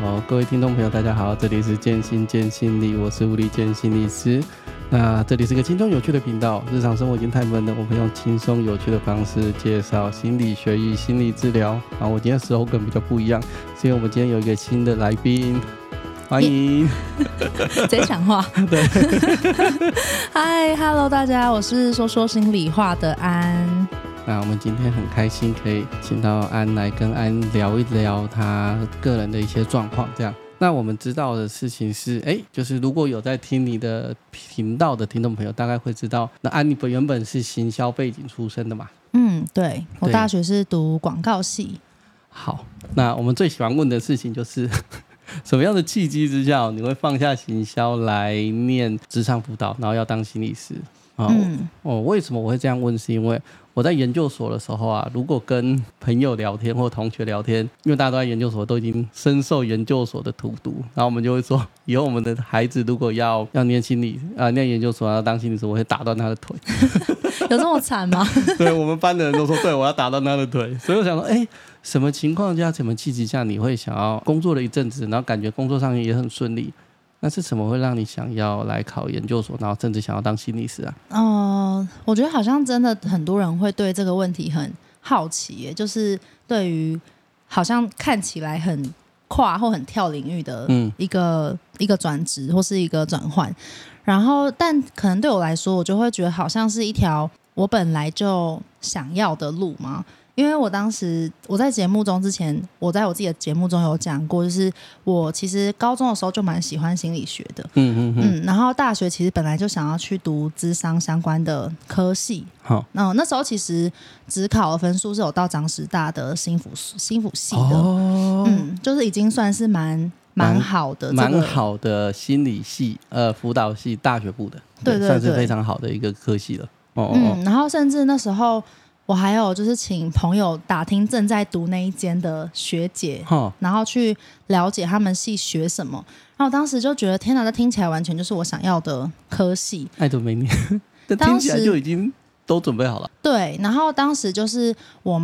好，各位听众朋友，大家好，这里是建心建心理，我是吴立建心理师。那这里是个轻松有趣的频道，日常生活已经太闷了，我们用轻松有趣的方式介绍心理学与心理治疗。啊，我今天 slogan 比较不一样，是因为我们今天有一个新的来宾，欢迎。谁讲话？对。嗨，Hello，大家，我是说说心里话的安。那我们今天很开心可以请到安来跟安聊一聊他个人的一些状况，这样。那我们知道的事情是，哎，就是如果有在听你的频道的听众朋友，大概会知道，那安妮本原本是行销背景出身的嘛？嗯，对，我大学是读广告系。好，那我们最喜欢问的事情就是，什么样的契机之下，你会放下行销来念职场辅导，然后要当心理师？哦、嗯，哦，为什么我会这样问？是因为我在研究所的时候啊，如果跟朋友聊天或同学聊天，因为大家都在研究所，都已经深受研究所的荼毒，然后我们就会说，以后我们的孩子如果要要念心理啊、呃，念研究所要当心理师，我会打断他的腿。有这么惨吗？对，我们班的人都说，对，我要打断他的腿。所以我想说，哎，什么情况下、什么契机下，你会想要工作了一阵子，然后感觉工作上也很顺利？那是什么会让你想要来考研究所，然后甚至想要当心理师啊？哦、呃，我觉得好像真的很多人会对这个问题很好奇耶，就是对于好像看起来很跨或很跳领域的一个、嗯、一个转职或是一个转换，然后但可能对我来说，我就会觉得好像是一条我本来就想要的路嘛。因为我当时我在节目中之前，我在我自己的节目中有讲过，就是我其实高中的时候就蛮喜欢心理学的，嗯嗯嗯，然后大学其实本来就想要去读智商相关的科系，好，那那时候其实只考的分数是有到长师大的心辅心辅系的，哦，嗯，就是已经算是蛮蛮好的，蛮好的心理系，呃，辅导系大学部的，对，对，对，算是非常好的一个科系了，哦，嗯，然后甚至那时候。我还有就是请朋友打听正在读那一间的学姐，哦、然后去了解他们系学什么。然后我当时就觉得天哪，这听起来完全就是我想要的科系。爱都没念，但听起来就已经都准备好了。对，然后当时就是我，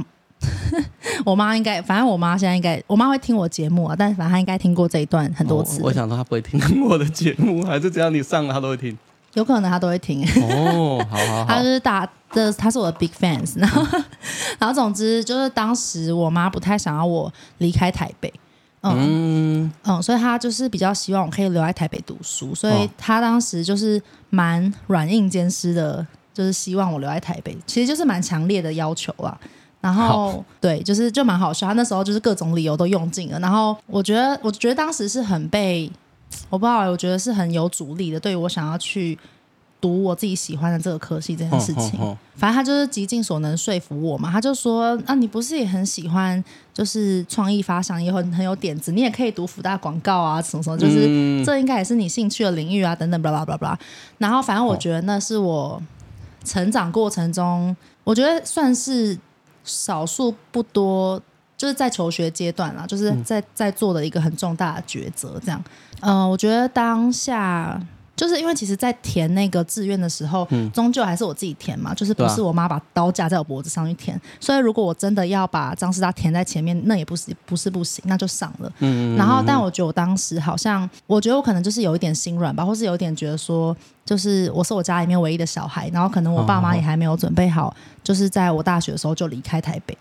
我妈应该，反正我妈现在应该，我妈会听我节目啊，但是反正她应该听过这一段很多次，哦。我想说她不会听我的节目，还是只要你上了她都会听。有可能他都会听。哦，好好好，他就是大的，他是我的 big fans，然后，然后总之就是当时我妈不太想要我离开台北，嗯。嗯，嗯，所以他就是比较希望我可以留在台北读书，所以他当时就是蛮软硬兼施的，就是希望我留在台北，其实就是蛮强烈的要求啊。然后对，就是就蛮好笑，他那时候就是各种理由都用尽了，然后我觉得我觉得当时是很被。我不知道，我觉得是很有阻力的。对于我想要去读我自己喜欢的这个科系这件事情，反正他就是极尽所能说服我嘛。他就说：“啊，你不是也很喜欢，就是创意发想，也很很有点子，你也可以读福大广告啊，什么什么，就是这应该也是你兴趣的领域啊，等等，巴拉巴拉巴拉。”然后，反正我觉得那是我成长过程中，我觉得算是少数不多。就是在求学阶段啦，就是在在做的一个很重大的抉择，这样。嗯、呃，我觉得当下就是因为其实，在填那个志愿的时候，嗯，终究还是我自己填嘛，就是不是我妈把刀架在我脖子上去填。所以如果我真的要把张师大填在前面，那也不是不是不行，那就上了。嗯，然后，但我觉得我当时好像，我觉得我可能就是有一点心软吧，或是有一点觉得说，就是我是我家里面唯一的小孩，然后可能我爸妈也还没有准备好，就是在我大学的时候就离开台北。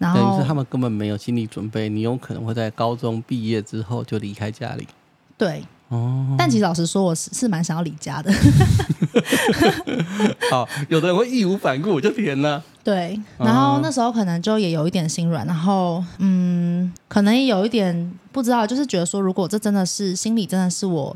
然后等于是他们根本没有心理准备，你有可能会在高中毕业之后就离开家里。对，哦。但其实老实说，我是是蛮想要离家的。好，有的人会义无反顾，我就填了。对，然后那时候可能就也有一点心软，然后嗯，可能也有一点不知道，就是觉得说，如果这真的是心理，真的是我。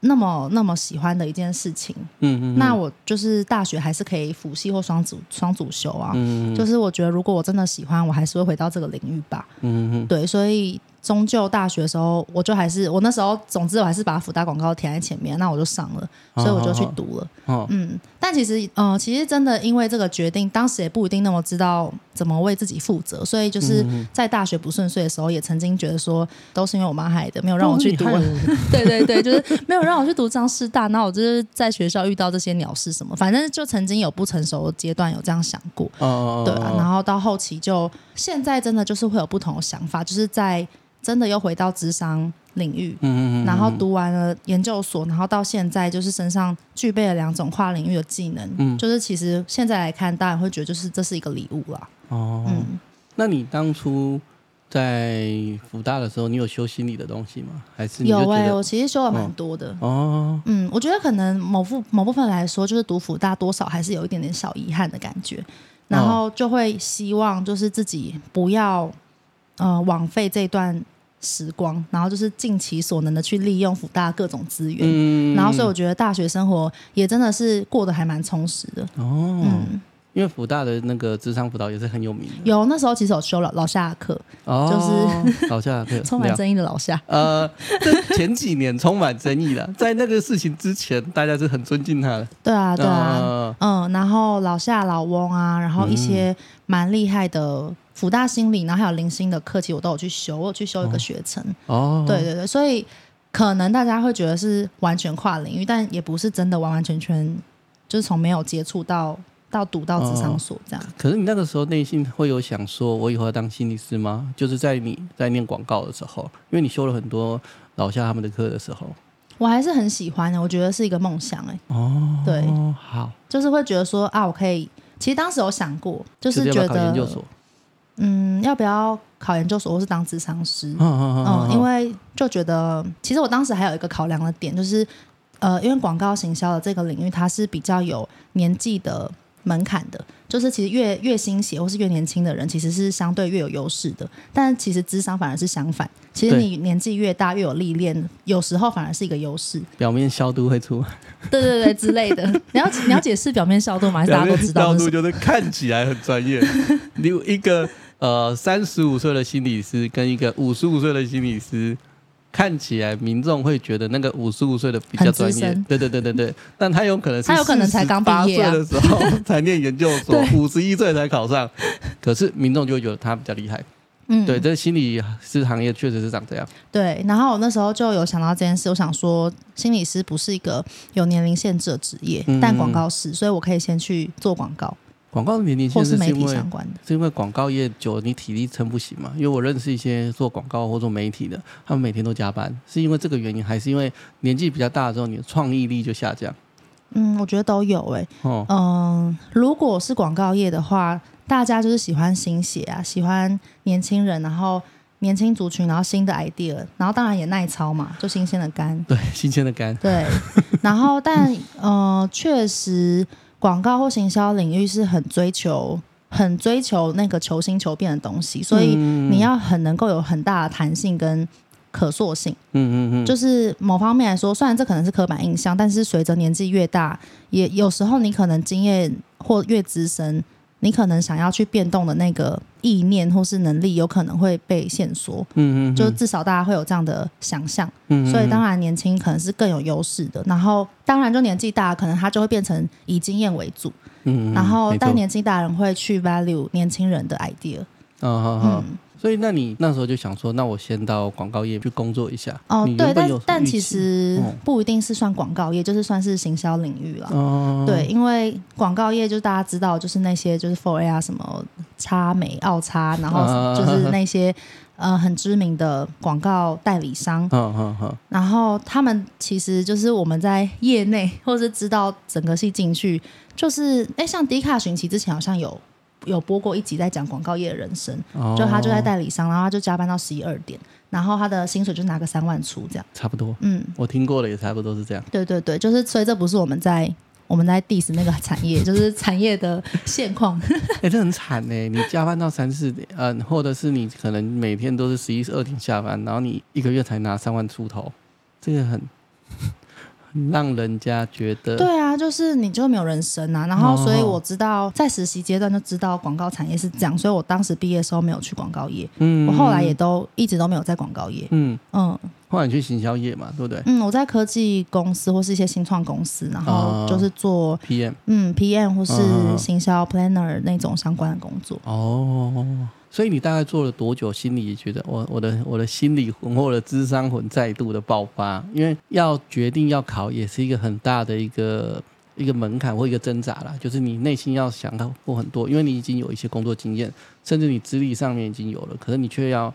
那么那么喜欢的一件事情，嗯嗯，那我就是大学还是可以辅系或双主双主修啊，嗯，就是我觉得如果我真的喜欢，我还是会回到这个领域吧，嗯嗯，对，所以。终究大学的时候，我就还是我那时候，总之我还是把福大广告填在前面，那我就上了，所以我就去读了。哦哦、嗯，但其实，嗯、呃，其实真的因为这个决定，当时也不一定那么知道怎么为自己负责，所以就是在大学不顺遂的时候，也曾经觉得说，都是因为我妈害的，没有让我去读。对对对，就是没有让我去读张师大，那我就是在学校遇到这些鸟事什么，反正就曾经有不成熟的阶段有这样想过。哦、对啊，然后到后期就现在真的就是会有不同的想法，就是在真的又回到智商领域，嗯嗯嗯，然后读完了研究所，然后到现在就是身上具备了两种跨领域的技能，嗯，就是其实现在来看，大家会觉得就是这是一个礼物啦。哦，嗯，那你当初在福大的时候，你有修心理的东西吗？还是有哎、欸，我其实修了蛮多的。哦，嗯，我觉得可能某部某部分来说，就是读福大多少还是有一点点小遗憾的感觉，然后就会希望就是自己不要呃枉费这段时光，然后就是尽其所能的去利用福大各种资源，嗯，然后所以我觉得大学生活也真的是过得还蛮充实的。哦，嗯。因为辅大的那个咨商辅导也是很有名的。有那时候其实有修了老夏的课，哦、就是 老夏的课，充满争议的老夏。呃，前几年充满争议的，在那个事情之前，大家是很尊敬他的。对啊，对啊，呃、嗯，然后老夏、老翁啊，然后一些蛮厉害的辅大心理，然后还有零星的课，其实我都有去修，我有去修一个学程。哦，对对对，所以可能大家会觉得是完全跨领域，但也不是真的完完全全就是从没有接触到。到读到智商所这样、哦，可是你那个时候内心会有想说，我以后要当心理师吗？就是在你在念广告的时候，因为你修了很多老夏他们的课的时候，我还是很喜欢的，我觉得是一个梦想哎。哦，对，好，就是会觉得说啊，我可以。其实当时有想过，就是觉得研究所，嗯，要不要考研究所，或是当智商师？嗯嗯嗯，因为就觉得，其实我当时还有一个考量的点，就是呃，因为广告行销的这个领域，它是比较有年纪的。门槛的，就是其实越越新血或是越年轻的人，其实是相对越有优势的。但其实智商反而是相反，其实你年纪越大越有历练，有时候反而是一个优势。表面消毒会出，对对对之类的。你要你要解释表面消毒吗？还是大家都知道？消毒 就是看起来很专业。你有一个呃三十五岁的心理师跟一个五十五岁的心理师。看起来民众会觉得那个五十五岁的比较专业，对对对对对，但他有可能是他有可能才刚毕业的时候才念研究所，五十一岁才考上，可是民众就会觉得他比较厉害。嗯，对，这心理师行业确实是长这样。对，然后我那时候就有想到这件事，我想说心理师不是一个有年龄限制的职业，嗯、但广告是，所以我可以先去做广告。广告的年龄限制是因为相关的，是因为广告业久了，你体力撑不行嘛？因为我认识一些做广告或做媒体的，他们每天都加班，是因为这个原因，还是因为年纪比较大的时候，你的创意力就下降？嗯，我觉得都有诶、欸。哦，嗯，如果是广告业的话，大家就是喜欢新血啊，喜欢年轻人，然后年轻族群，然后新的 idea，然后当然也耐操嘛，就新鲜的肝。对，新鲜的肝。对，然后但呃，确实。广告或行销领域是很追求、很追求那个求新求变的东西，所以你要很能够有很大的弹性跟可塑性。嗯嗯嗯，就是某方面来说，虽然这可能是刻板印象，但是随着年纪越大，也有时候你可能经验或越资深。你可能想要去变动的那个意念或是能力，有可能会被限缩。嗯嗯，就至少大家会有这样的想象。嗯，所以当然年轻可能是更有优势的。然后当然就年纪大，可能他就会变成以经验为主。嗯，然后但年纪大人会去 value 年轻人的 idea。嗯。所以，那你那时候就想说，那我先到广告业去工作一下。哦，对，但但其实不一定是算广告业，就是算是行销领域了。哦，对，因为广告业就大家知道，就是那些就是 for A 啊，什么插美、奥插，然后就是那些呃很知名的广告代理商。嗯嗯嗯。然后他们其实就是我们在业内，或是知道整个系进去，就是哎，像迪卡寻奇之前好像有。有播过一集在讲广告业的人生，哦、就他就在代理商，然后他就加班到十一二点，然后他的薪水就拿个三万出这样，差不多。嗯，我听过了，也差不多是这样。对对对，就是所以这不是我们在我们在 diss 那个产业，就是产业的现况。哎、欸，这很惨呢，你加班到三四点，嗯，或者是你可能每天都是十一十二点下班，然后你一个月才拿三万出头，这个很。让人家觉得对啊，就是你就没有人生啊。然后，所以我知道在实习阶段就知道广告产业是这样，所以我当时毕业的时候没有去广告业。嗯，我后来也都一直都没有在广告业。嗯嗯，后来你去行销业嘛，对不对？嗯，我在科技公司或是一些新创公司，然后就是做 PM，嗯，PM 或是行销 planner 那种相关的工作。哦。所以你大概做了多久？心里觉得我我的我的心理魂或者智商魂再度的爆发，因为要决定要考，也是一个很大的一个一个门槛或一个挣扎啦，就是你内心要想到过很多，因为你已经有一些工作经验，甚至你资历上面已经有了，可是你却要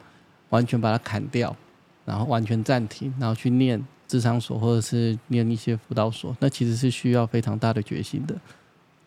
完全把它砍掉，然后完全暂停，然后去念智商所或者是念一些辅导所，那其实是需要非常大的决心的。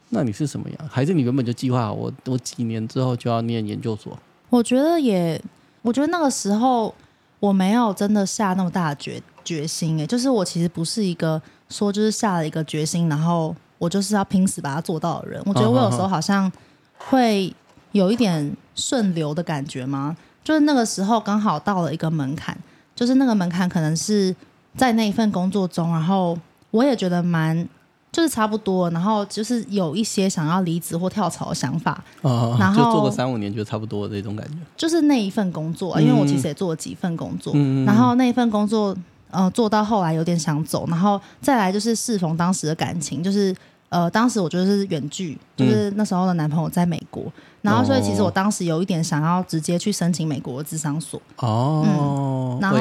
那你是什么样？还是你原本就计划好我我几年之后就要念研究所？我觉得也，我觉得那个时候我没有真的下那么大的决决心，诶，就是我其实不是一个。说就是下了一个决心，然后我就是要拼死把它做到的人。我觉得我有时候好像会有一点顺流的感觉吗？就是那个时候刚好到了一个门槛，就是那个门槛可能是在那一份工作中，然后我也觉得蛮就是差不多，然后就是有一些想要离职或跳槽的想法。哦，然后就做个三五年就差不多这种感觉。就是那一份工作，因为我其实也做了几份工作，嗯、然后那一份工作。呃，做到后来有点想走，然后再来就是适逢当时的感情，就是呃，当时我觉得是远距，就是那时候的男朋友在美国，嗯、然后所以其实我当时有一点想要直接去申请美国的智商所哦，嗯，然后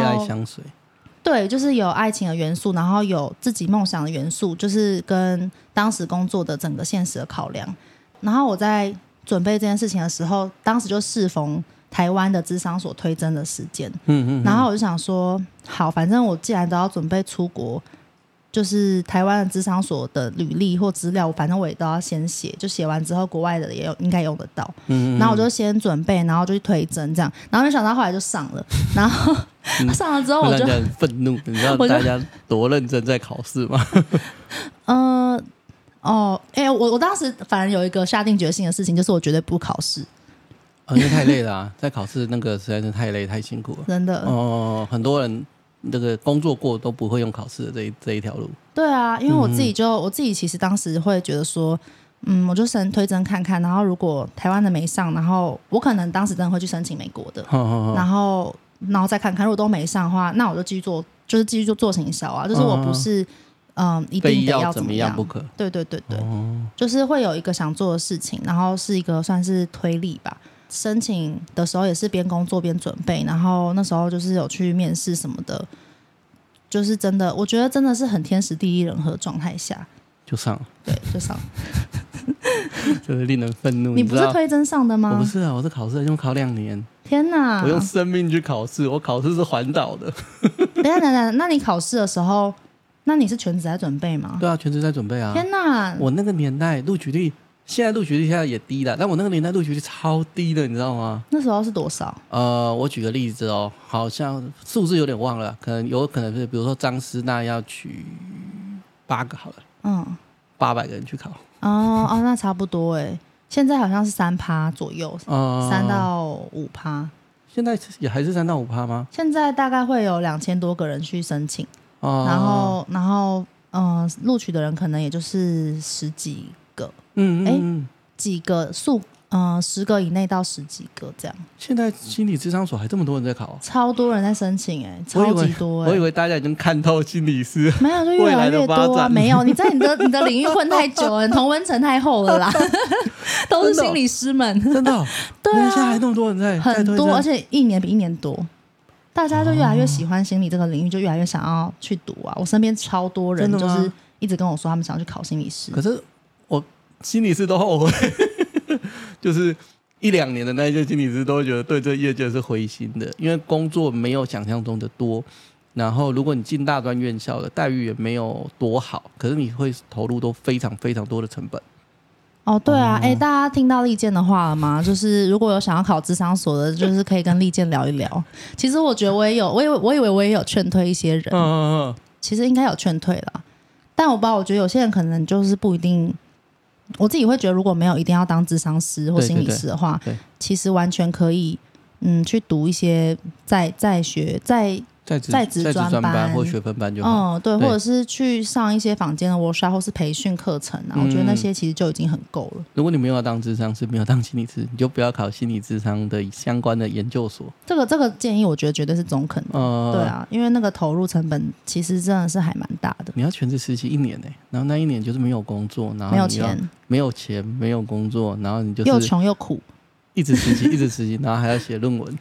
对，就是有爱情的元素，然后有自己梦想的元素，就是跟当时工作的整个现实的考量，然后我在准备这件事情的时候，当时就适逢。台湾的智商所推甄的时间，嗯嗯，然后我就想说，好，反正我既然都要准备出国，就是台湾的咨商所的履历或资料，反正我也都要先写，就写完之后，国外的也有应该用得到，嗯，然后我就先准备，然后就去推甄这样，然后没想到后来就上了，然后上了之后我就很愤怒，你知道大家多认真在考试吗？嗯，哦，哎，我我当时反而有一个下定决心的事情，就是我绝对不考试。因为太累了啊，在考试那个实在是太累太辛苦了，真的。哦，很多人那个工作过都不会用考试的这一这一条路。对啊，因为我自己就、嗯、我自己其实当时会觉得说，嗯，我就先推甄看看，然后如果台湾的没上，然后我可能当时真的会去申请美国的，然后然后再看看，如果都没上的话，那我就继续做，就是继续做做行销啊，就是我不是嗯、呃、一定得要怎么样，要怎么样不可。对对对对，哦、就是会有一个想做的事情，然后是一个算是推力吧。申请的时候也是边工作边准备，然后那时候就是有去面试什么的，就是真的，我觉得真的是很天时地利人和状态下就上了，对，就上，就是令人愤怒。你不是推真上的吗？我不是啊，我是考试，用考两年。天哪！我用生命去考试，我考试是环岛的。等下等下，那你考试的时候，那你是全职在准备吗？对啊，全职在准备啊。天哪！我那个年代录取率。现在录取率现在也低了，但我那个年代录取率超低的，你知道吗？那时候是多少？呃，我举个例子哦，好像数字有点忘了，可能有可能是，比如说张师那要取八个好了，嗯，八百个人去考。哦哦，那差不多哎，现在好像是三趴左右，嗯，三到五趴。现在也还是三到五趴吗？现在大概会有两千多个人去申请，哦，然后然后嗯，呃，录取的人可能也就是十几。个，嗯，哎，几个数，嗯、呃，十个以内到十几个这样。现在心理智商所还这么多人在考，超多人在申请，哎，超级多哎。我以为大家已经看透心理师，没有，就越来越多啊。没有，你在你的你的领域混太久了，同温层太厚了啦，都是心理师们，真的，对啊，现在还那么多人在，很多，而且一年比一年多，大家就越来越喜欢心理这个领域，就越来越想要去读啊。我身边超多人就是一直跟我说，他们想要去考心理师，可是。心理师都后悔，就是一两年的那些心理师都会觉得对这业界是灰心的，因为工作没有想象中的多。然后，如果你进大专院校的待遇也没有多好，可是你会投入都非常非常多的成本。哦，对啊，哎、嗯，大家听到利剑的话了吗？就是如果有想要考智商所的，就是可以跟利剑聊一聊。其实我觉得我也有，我以为我以为我也有劝退一些人，嗯嗯嗯，其实应该有劝退了，但我不知道，我觉得有些人可能就是不一定。我自己会觉得，如果没有一定要当智商师或心理师的话，其实完全可以，嗯，去读一些在在学在。在职在职专班或学分班就好。嗯，对，对或者是去上一些坊间的 workshop 或是培训课程啊，嗯、我觉得那些其实就已经很够了。如果你没有要当智商是，没有当心理师，你就不要考心理智商的相关的研究所。这个这个建议，我觉得绝对是中肯的。嗯，对啊，因为那个投入成本其实真的是还蛮大的。你要全职实习一年呢、欸，然后那一年就是没有工作，然后没有钱，没有钱，没有工作，然后你就又穷又苦，一直实习，一直实习，然后还要写论文。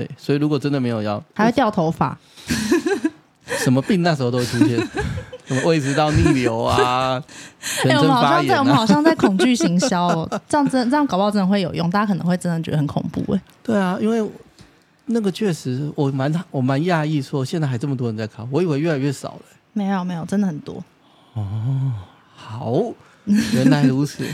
对，所以如果真的没有要，还会掉头发，什么病那时候都会出现。什么胃食道逆流啊，哎、欸，我们好像在我们好像在恐惧行销哦，这样真这样搞不好真的会有用，大家可能会真的觉得很恐怖哎。对啊，因为那个确实我蛮我蛮讶异，说现在还这么多人在考，我以为越来越少了。没有没有，真的很多。哦，好，原来如此，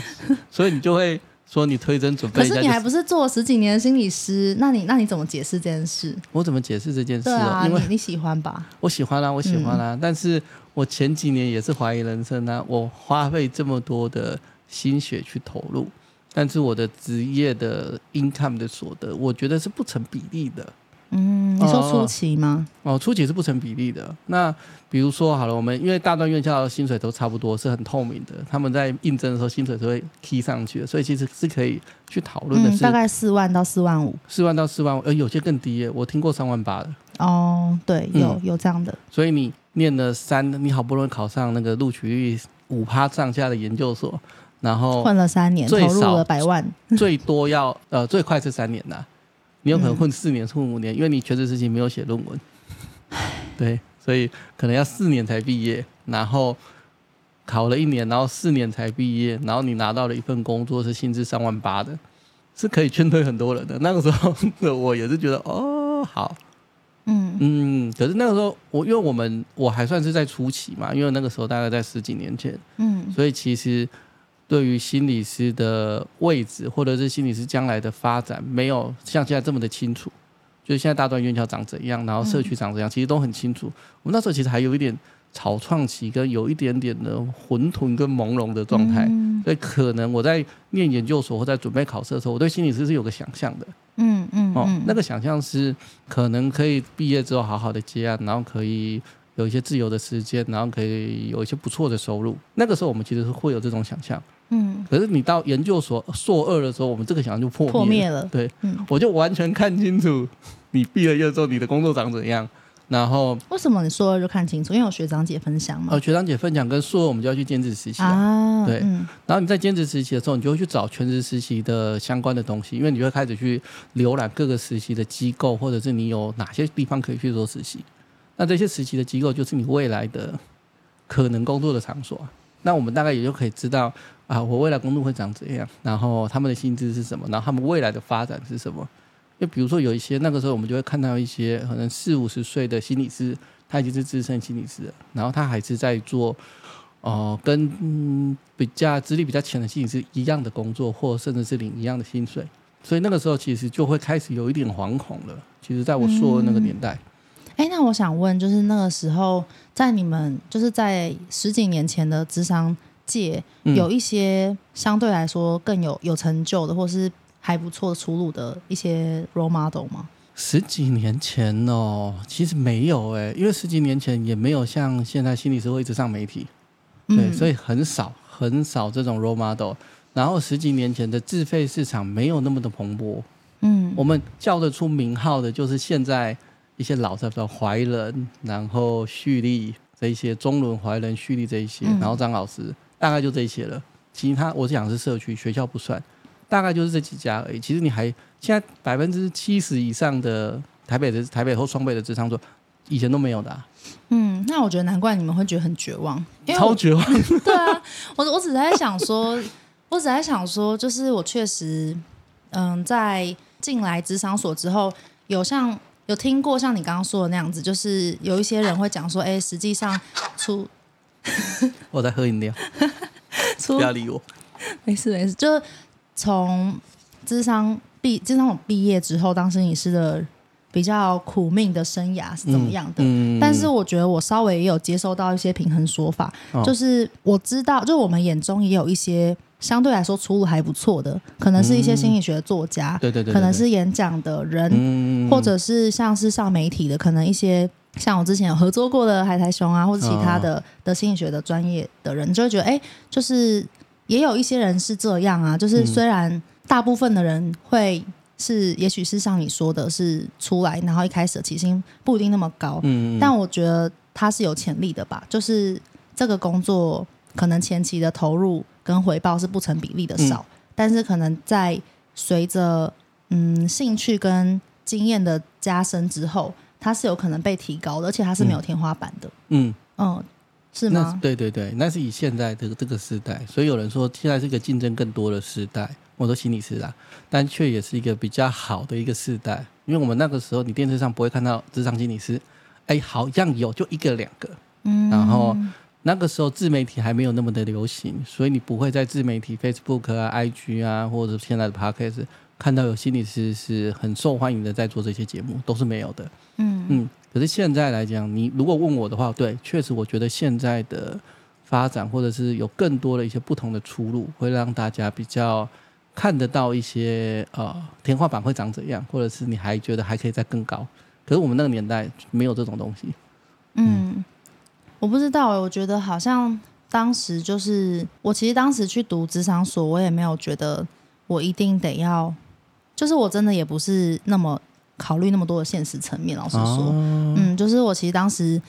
所以你就会。说你推真准备，可是你还不是做了十几年的心理师？那你那你怎么解释这件事？我怎么解释这件事？对啊，因为你你喜欢吧？我喜欢啊，我喜欢啊。嗯、但是我前几年也是怀疑人生啊，我花费这么多的心血去投入，但是我的职业的 income 的所得，我觉得是不成比例的。嗯，你说初期吗？哦，哦，初期是不成比例的。那比如说好了，我们因为大专院校的薪水都差不多，是很透明的。他们在应征的时候，薪水都会提上去的，所以其实是可以去讨论的是。嗯，大概四万到四万五，四万到四万五，呃，有些更低耶，我听过三万八的。哦，对，有、嗯、有这样的。所以你念了三，你好不容易考上那个录取率五趴上下的研究所，然后混了三年，投入了百万，最多要呃最快是三年呐。你有可能混四年、混五年，因为你全职实习没有写论文，对，所以可能要四年才毕业，然后考了一年，然后四年才毕业，然后你拿到了一份工作是薪资三万八的，是可以劝退很多人的。那个时候我也是觉得哦，好，嗯。嗯，可是那个时候我因为我们我还算是在初期嘛，因为那个时候大概在十几年前，嗯，所以其实。对于心理师的位置，或者是心理师将来的发展，没有像现在这么的清楚。就是现在大专院校长怎样，然后社区长怎样，其实都很清楚。我们那时候其实还有一点草创期，跟有一点点的混沌跟朦胧的状态。所以可能我在念研究所或在准备考试的时候，我对心理师是有个想象的。嗯嗯哦，那个想象是可能可以毕业之后好好的接案，然后可以。有一些自由的时间，然后可以有一些不错的收入。那个时候我们其实是会有这种想象，嗯。可是你到研究所硕二的时候，我们这个想象就破灭了。破灭了。对，嗯。我就完全看清楚，你毕了业之后你的工作长怎样。然后为什么你硕二就看清楚？因为有学长姐分享嘛。呃，学长姐分享跟硕二我们就要去兼职实习啊。对。嗯。然后你在兼职实习的时候，你就会去找全职实习的相关的东西，因为你会开始去浏览各个实习的机构，或者是你有哪些地方可以去做实习。那这些实习的机构就是你未来的可能工作的场所。那我们大概也就可以知道啊，我未来工作会长怎样，然后他们的薪资是什么，然后他们未来的发展是什么。就比如说有一些那个时候，我们就会看到一些可能四五十岁的心理师，他已经是资深心理师了，然后他还是在做哦、呃，跟、嗯、比较资历比较浅的心理师一样的工作，或甚至是领一样的薪水。所以那个时候其实就会开始有一点惶恐了。其实在我说的那个年代。嗯哎，那我想问，就是那个时候，在你们就是在十几年前的智商界，有一些相对来说更有有成就的，或是还不错出路的一些 role model 吗？十几年前哦，其实没有哎，因为十几年前也没有像现在心理师会一直上媒体，对，嗯、所以很少很少这种 role model。然后十几年前的自费市场没有那么的蓬勃，嗯，我们叫得出名号的，就是现在。一些老的，比如怀仁，然后旭立这一些，中伦、怀仁、旭立这一些，然后张老师，大概就这些了。其他我想是社区学校不算，大概就是这几家而已。其实你还现在百分之七十以上的台北的台北或双北的职场所，以前都没有的、啊。嗯，那我觉得难怪你们会觉得很绝望，超绝望。对啊，我我只是在想说，我只在想说，就是我确实，嗯，在进来职场所之后，有像。有听过像你刚刚说的那样子，就是有一些人会讲说，哎，实际上出 我在喝饮料，出不要理我，没事没事，就是从智商毕咨商毕业之后，当心理师的比较苦命的生涯是怎么样的？嗯嗯、但是我觉得我稍微也有接收到一些平衡说法，哦、就是我知道，就我们眼中也有一些。相对来说出路还不错的，可能是一些心理学的作家，嗯、对，对，对对对，可能是演讲的人，嗯、或者是像是上媒体的，可能一些像我之前有合作过的海苔熊啊，或者其他的、哦、的心理学的专业的人，就会觉得，哎、欸，就是也有一些人是这样啊，就是虽然大部分的人会是，也许是像你说的，是出来，然后一开始的起薪不一定那么高，嗯，但我觉得他是有潜力的吧，就是这个工作可能前期的投入。跟回报是不成比例的少，嗯、但是可能在随着嗯兴趣跟经验的加深之后，它是有可能被提高的，而且它是没有天花板的。嗯嗯，是吗？对对对，那是以现在的这个时代，所以有人说现在是一个竞争更多的时代。我说心理师啦，但却也是一个比较好的一个时代，因为我们那个时候你电视上不会看到职场心理师，哎，好像有就一个两个，嗯，然后那个时候自媒体还没有那么的流行，所以你不会在自媒体 Facebook 啊、IG 啊，或者现在的 Podcast 看到有心理师是很受欢迎的在做这些节目，都是没有的，嗯嗯。可是现在来讲，你如果问我的话，对，确实我觉得现在的发展或者是有更多的一些不同的出路，会让大家比较。看得到一些呃天花板会长怎样，或者是你还觉得还可以再更高？可是我们那个年代没有这种东西。嗯，嗯我不知道哎，我觉得好像当时就是我其实当时去读职场所，我也没有觉得我一定得要，就是我真的也不是那么考虑那么多的现实层面。老实说，哦、嗯，就是我其实当时。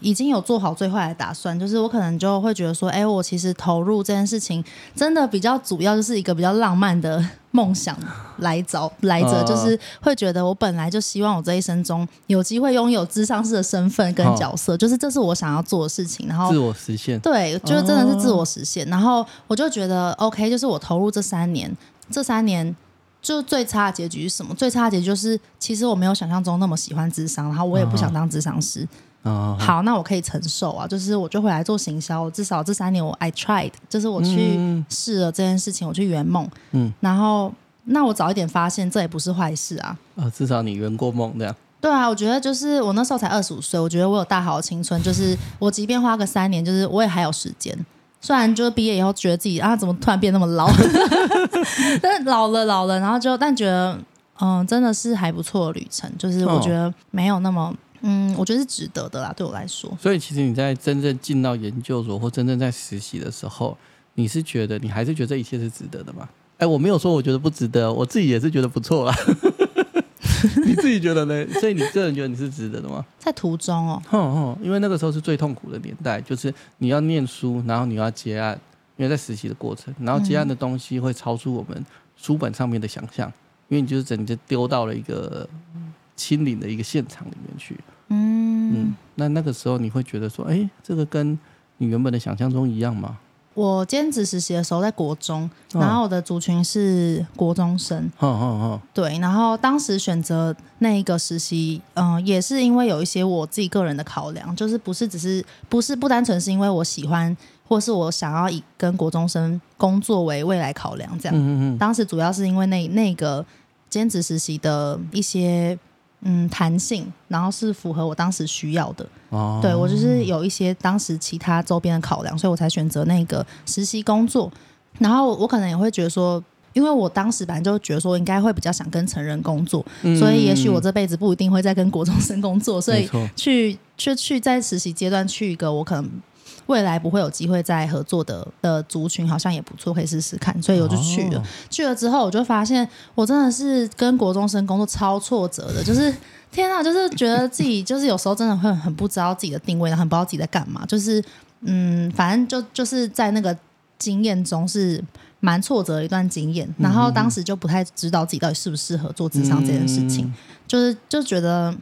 已经有做好最坏的打算，就是我可能就会觉得说，哎，我其实投入这件事情真的比较主要，就是一个比较浪漫的梦想来找来着，就是会觉得我本来就希望我这一生中有机会拥有智商师的身份跟角色，就是这是我想要做的事情，然后自我实现，对，就是真的是自我实现。然后我就觉得，OK，就是我投入这三年，这三年就最差的结局是什么？最差的结局就是，其实我没有想象中那么喜欢智商，然后我也不想当智商师。哦，好，那我可以承受啊，就是我就回来做行销，至少这三年我 I tried，就是我去试了这件事情，嗯、我去圆梦，嗯，然后那我早一点发现这也不是坏事啊，啊、哦，至少你圆过梦这样，对啊，我觉得就是我那时候才二十五岁，我觉得我有大好的青春，就是我即便花个三年，就是我也还有时间，虽然就是毕业以后觉得自己啊怎么突然变那么老，但老了老了，然后就但觉得嗯真的是还不错的旅程，就是我觉得没有那么。哦嗯，我觉得是值得的啦，对我来说。所以其实你在真正进到研究所或真正在实习的时候，你是觉得你还是觉得这一切是值得的吗？哎，我没有说我觉得不值得，我自己也是觉得不错啦。你自己觉得呢？所以你个人觉得你是值得的吗？在途中哦，哼哼，因为那个时候是最痛苦的年代，就是你要念书，然后你要接案，因为在实习的过程，然后接案的东西会超出我们书本上面的想象，因为你就是整个丢到了一个亲临的一个现场里面去。嗯嗯，那那个时候你会觉得说，哎，这个跟你原本的想象中一样吗？我兼职实习的时候在国中，然后我的族群是国中生。哦哦哦，对，然后当时选择那一个实习，嗯、呃，也是因为有一些我自己个人的考量，就是不是只是不是不单纯是因为我喜欢，或是我想要以跟国中生工作为未来考量这样。嗯嗯嗯。当时主要是因为那那个兼职实习的一些。嗯，弹性，然后是符合我当时需要的。哦，对，我就是有一些当时其他周边的考量，所以我才选择那个实习工作。然后我可能也会觉得说，因为我当时本来就觉得说，应该会比较想跟成人工作，嗯、所以也许我这辈子不一定会再跟国中生工作，所以去去去在实习阶段去一个我可能。未来不会有机会再合作的的族群，好像也不错，可以试试看。所以我就去了。哦、去了之后，我就发现我真的是跟国中生工作超挫折的，就是天啊，就是觉得自己就是有时候真的会很不知道自己的定位，然后很不知道自己在干嘛。就是嗯，反正就就是在那个经验中是蛮挫折的一段经验。然后当时就不太知道自己到底适不适合做智商这件事情，嗯、就是就觉得。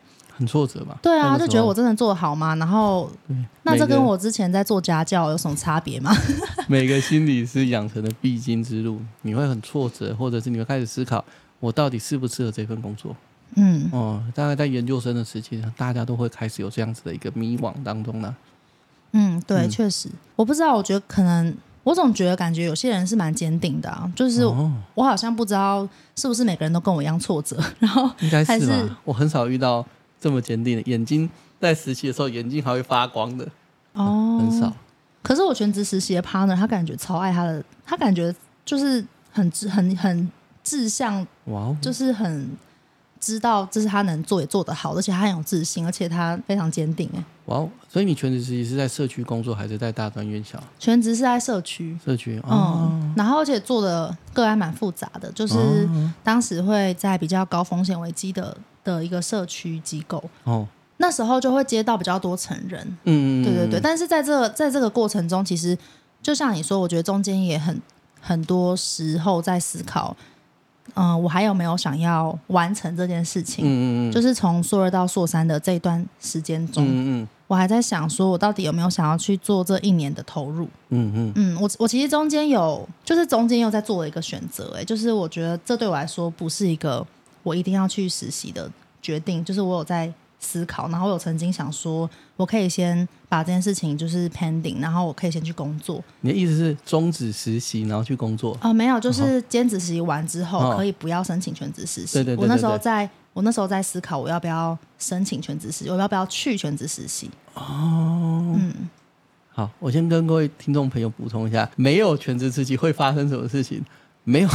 很挫折吧？对啊，就觉得我真的做得好吗？然后，那这跟我之前在做家教有什么差别吗？每个心理师养成的必经之路，你会很挫折，或者是你会开始思考，我到底适不适合这份工作？嗯，哦，大概在研究生的时期，大家都会开始有这样子的一个迷惘当中呢。嗯，对，嗯、确实，我不知道，我觉得可能，我总觉得感觉有些人是蛮坚定的啊，就是我好像不知道是不是每个人都跟我一样挫折，然后应该是吧？我很少遇到。这么坚定的眼睛，在实习的时候眼睛还会发光的哦，很少。可是我全职实习的 partner，他感觉超爱他的，他感觉就是很很很志向，哇，就是很知道这是他能做也做得好，而且他很有自信，而且他非常坚定哎。哇，所以你全职实习是在社区工作还是在大专院校？全职是在社区，社区哦、嗯，然后而且做的个案蛮复杂的，就是当时会在比较高风险危机的。的一个社区机构哦，那时候就会接到比较多成人，嗯，对对对。但是在这个在这个过程中，其实就像你说，我觉得中间也很很多时候在思考，嗯、呃，我还有没有想要完成这件事情？嗯嗯嗯。就是从硕二到硕三的这一段时间中，嗯嗯，我还在想说，我到底有没有想要去做这一年的投入？嗯嗯嗯，我我其实中间有，就是中间又在做了一个选择，哎，就是我觉得这对我来说不是一个我一定要去实习的决定，就是我有在。思考，然后我有曾经想说，我可以先把这件事情就是 pending，然后我可以先去工作。你的意思是终止实习，然后去工作？哦、呃，没有，就是兼职实习完之后，可以不要申请全职实习。对对，对，对，对，我那时候在，我那时候在思考，我要不要申请全职实习，我要不要去全职实习？哦，嗯，好，我先跟各位听众朋友补充一下，没有全职实习会发生什么事情？没有。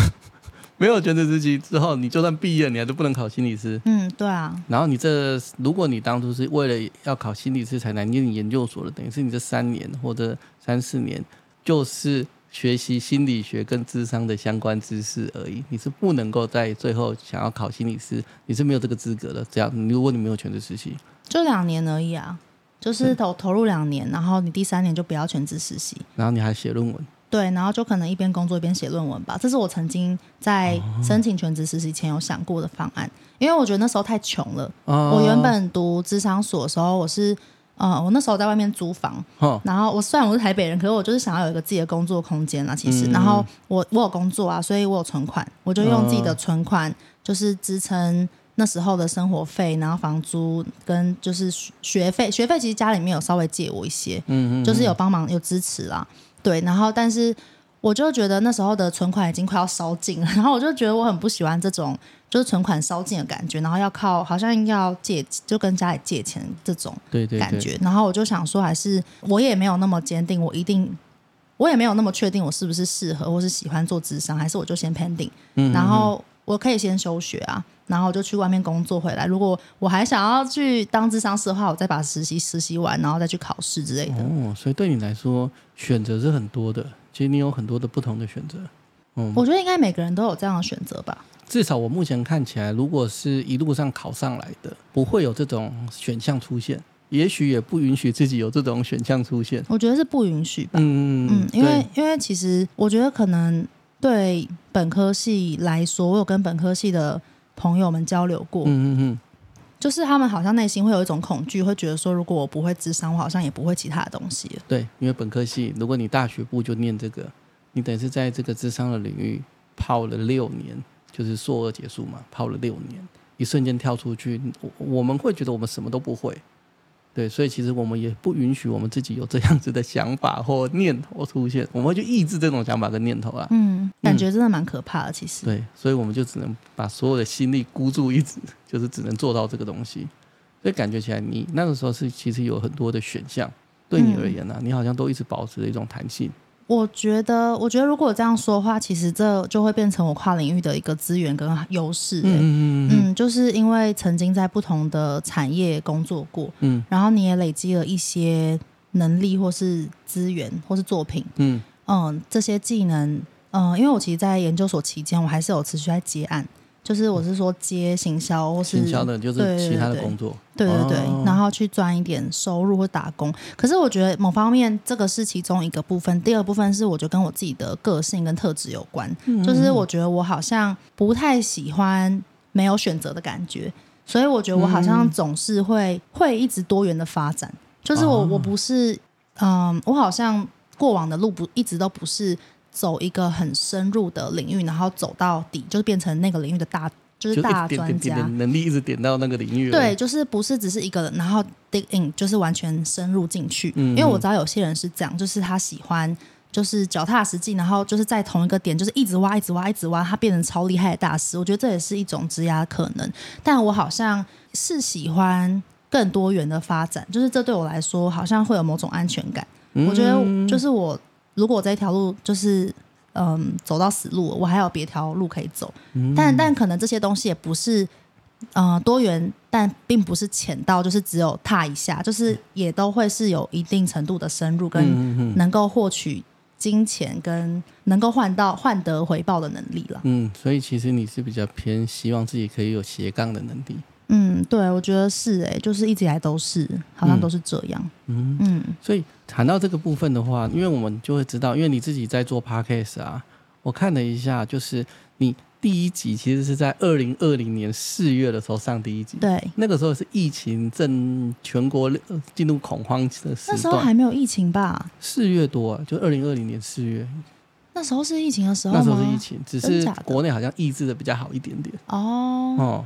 没有全职实习之后，你就算毕业，你还是不能考心理师。嗯，对啊。然后你这，如果你当初是为了要考心理师才来念研究所的，等于是你这三年或者三四年，就是学习心理学跟智商的相关知识而已。你是不能够在最后想要考心理师，你是没有这个资格的。这样，如果你没有全职实习，就两年而已啊，就是投投入两年，然后你第三年就不要全职实习，然后你还写论文。对，然后就可能一边工作一边写论文吧。这是我曾经在申请全职实习前有想过的方案，因为我觉得那时候太穷了。哦、我原本读智商所的时候，我是呃，我那时候在外面租房，哦、然后我虽然我是台北人，可是我就是想要有一个自己的工作空间啊。其实，嗯、然后我我有工作啊，所以我有存款，我就用自己的存款就是支撑那时候的生活费，然后房租跟就是学费，学费其实家里面有稍微借我一些，嗯嗯，就是有帮忙有支持啦。对，然后但是我就觉得那时候的存款已经快要烧尽了，然后我就觉得我很不喜欢这种就是存款烧尽的感觉，然后要靠好像要借就跟家里借钱这种感觉，对。对对，然后我就想说，还是我也没有那么坚定，我一定我也没有那么确定我是不是适合或是喜欢做智商，还是我就先 pending，然后我可以先休学啊。然后就去外面工作回来。如果我还想要去当智商师的话，我再把实习实习完，然后再去考试之类的。哦，所以对你来说选择是很多的。其实你有很多的不同的选择。嗯，我觉得应该每个人都有这样的选择吧。至少我目前看起来，如果是一路上考上来的，不会有这种选项出现。也许也不允许自己有这种选项出现。我觉得是不允许吧。嗯嗯，因为因为其实我觉得可能对本科系来说，我有跟本科系的。朋友们交流过，嗯嗯嗯，就是他们好像内心会有一种恐惧，会觉得说，如果我不会智商，我好像也不会其他的东西。对，因为本科系，如果你大学部就念这个，你等于是在这个智商的领域泡了六年，就是硕二结束嘛，泡了六年，一瞬间跳出去，我我们会觉得我们什么都不会。对，所以其实我们也不允许我们自己有这样子的想法或念头出现，我们会去抑制这种想法跟念头啊。嗯，感觉真的蛮可怕的，其实。对，所以我们就只能把所有的心力孤注一掷，就是只能做到这个东西。所以感觉起来，你那个时候是其实有很多的选项，对你而言呢、啊，你好像都一直保持着一种弹性。我觉得，我觉得如果这样说的话，其实这就会变成我跨领域的一个资源跟优势。嗯嗯嗯，嗯，就是因为曾经在不同的产业工作过，嗯，然后你也累积了一些能力或是资源或是作品，嗯嗯，这些技能，嗯，因为我其实，在研究所期间，我还是有持续在接案。就是我是说接行销或是行销的，就是其他的工作，对对对，对，对，然后去赚一点收入或打工。可是我觉得某方面这个是其中一个部分，第二部分是我觉得跟我自己的个性跟特质有关。就是我觉得我好像不太喜欢没有选择的感觉，所以我觉得我好像总是会会一直多元的发展。就是我我不是嗯，我好像过往的路不一直都不是。走一个很深入的领域，然后走到底，就是变成那个领域的大，就是大专家，能力一直点到那个领域。对，就是不是只是一个人，然后 dig in，就是完全深入进去。嗯，因为我知道有些人是这样，就是他喜欢就是脚踏实地，然后就是在同一个点，就是一直挖，一直挖，一直挖，他变成超厉害的大师。我觉得这也是一种职涯可能，但我好像是喜欢更多元的发展，就是这对我来说好像会有某种安全感。嗯，我觉得就是我。如果这条路就是嗯走到死路，我还有别条路可以走，嗯、但但可能这些东西也不是嗯、呃、多元，但并不是浅到就是只有踏一下，就是也都会是有一定程度的深入跟能够获取金钱跟能够换到换得回报的能力了。嗯，所以其实你是比较偏希望自己可以有斜杠的能力。嗯，对，我觉得是哎，就是一直以来都是，好像都是这样。嗯嗯，所以谈到这个部分的话，因为我们就会知道，因为你自己在做 podcast 啊，我看了一下，就是你第一集其实是在二零二零年四月的时候上第一集，对，那个时候是疫情正全国进入恐慌的时段，那时候还没有疫情吧？四月多啊，就二零二零年四月，那时候是疫情的时候，那时候是疫情，只是国内好像抑制的比较好一点点哦哦。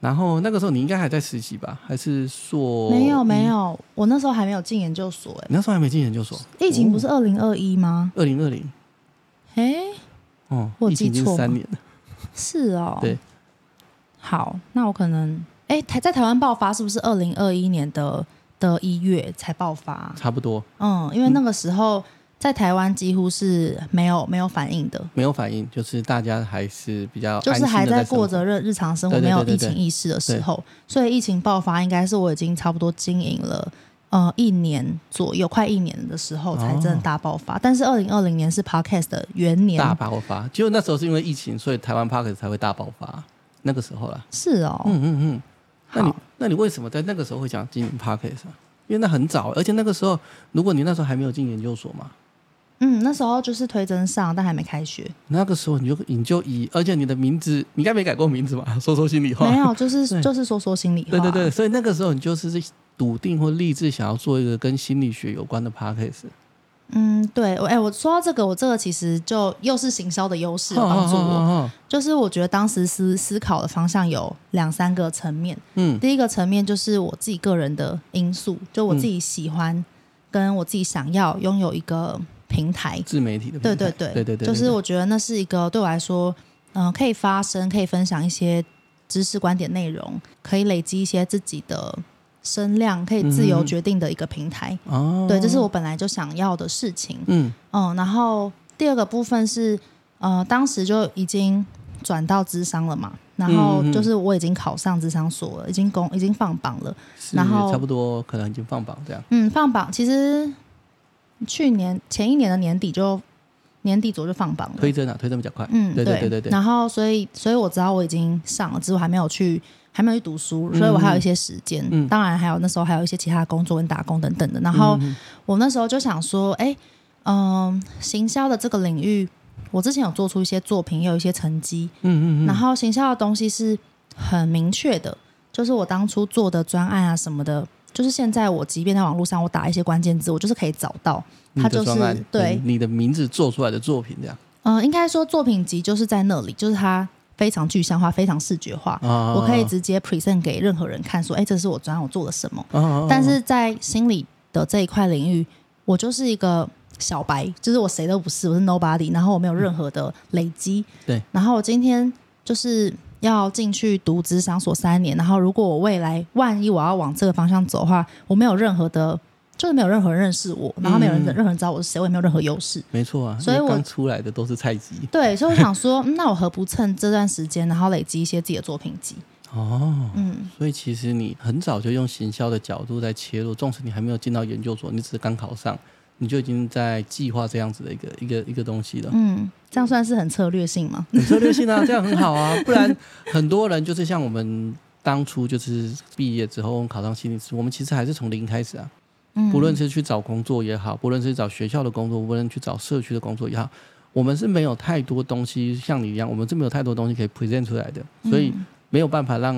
然后那个时候你应该还在实习吧？还是说没有没有？我那时候还没有进研究所哎，你那时候还没进研究所？疫情不是二零二一吗？二零二零，哎，哦，我记错三年了。是哦，对，好，那我可能哎，台在台湾爆发是不是二零二一年的的一月才爆发？差不多，嗯，因为那个时候在台湾几乎是没有没有反应的，没有反应，就是大家还是比较就是还在过着日日常生活，没有疫情意识的时候，所以疫情爆发应该是我已经差不多经营了。呃，一年左右，快一年的时候才真的大爆发。哦、但是二零二零年是 Podcast 的元年，大爆发。就那时候是因为疫情，所以台湾 Podcast 才会大爆发。那个时候啦，是哦，嗯嗯嗯。那你那你为什么在那个时候会想经营 Podcast 啊？因为那很早，而且那个时候，如果你那时候还没有进研究所嘛，嗯，那时候就是推甄上，但还没开学。那个时候你就你就以，而且你的名字你应该没改过名字吧？说说心里话，没有，就是对就是说说心里话。对对对，所以那个时候你就是笃定或立志想要做一个跟心理学有关的 podcast。嗯，对，哎、欸，我说到这个，我这个其实就又是行销的优势帮助我。哦哦哦、就是我觉得当时思思考的方向有两三个层面。嗯，第一个层面就是我自己个人的因素，就我自己喜欢跟我自己想要拥有一个平台，自媒体的平台。对对对对对对，就是我觉得那是一个对我来说，嗯、呃，可以发声，可以分享一些知识观点内容，可以累积一些自己的。声量可以自由决定的一个平台，嗯、对，这是我本来就想要的事情。嗯嗯，然后第二个部分是，呃，当时就已经转到智商了嘛，然后就是我已经考上智商所了，已经公已经放榜了，然后差不多可能已经放榜这样。嗯，放榜其实去年前一年的年底就年底左右就放榜了，推甄啊，推甄比较快。嗯，对对对对对。然后所以所以我知道我已经上了，只是我还没有去。还没有去读书，所以我还有一些时间。嗯、当然，还有那时候还有一些其他工作跟打工等等的。然后我那时候就想说，哎，嗯、呃，行销的这个领域，我之前有做出一些作品，也有一些成绩。嗯嗯，然后行销的东西是很明确的，就是我当初做的专案啊什么的，就是现在我即便在网络上我打一些关键字，我就是可以找到。它就是对你的名字做出来的作品这样。嗯、呃，应该说作品集就是在那里，就是它。非常具象化，非常视觉化，哦、我可以直接 present 给任何人看，说，哎，这是我专案，我做了什么。哦、但是在心理的这一块领域，我就是一个小白，就是我谁都不是，我是 nobody，然后我没有任何的累积。对。然后我今天就是要进去读职商所三年，然后如果我未来万一我要往这个方向走的话，我没有任何的。就是没有任何人认识我，然后没有人、嗯、任何人知道我是谁，我也没有任何优势。没错啊，所以我刚出来的都是菜鸡。对，所以我想说，那我何不趁这段时间，然后累积一些自己的作品集？哦，嗯，所以其实你很早就用行销的角度在切入，纵使你还没有进到研究所，你只是刚考上，你就已经在计划这样子的一个一个一个东西了。嗯，这样算是很策略性吗？很策略性啊，这样很好啊，不然很多人就是像我们当初就是毕业之后考上心理师，我们其实还是从零开始啊。嗯不论是去找工作也好，不论是找学校的工作，不论去找社区的工作也好，我们是没有太多东西像你一样，我们是没有太多东西可以 present 出来的，所以没有办法让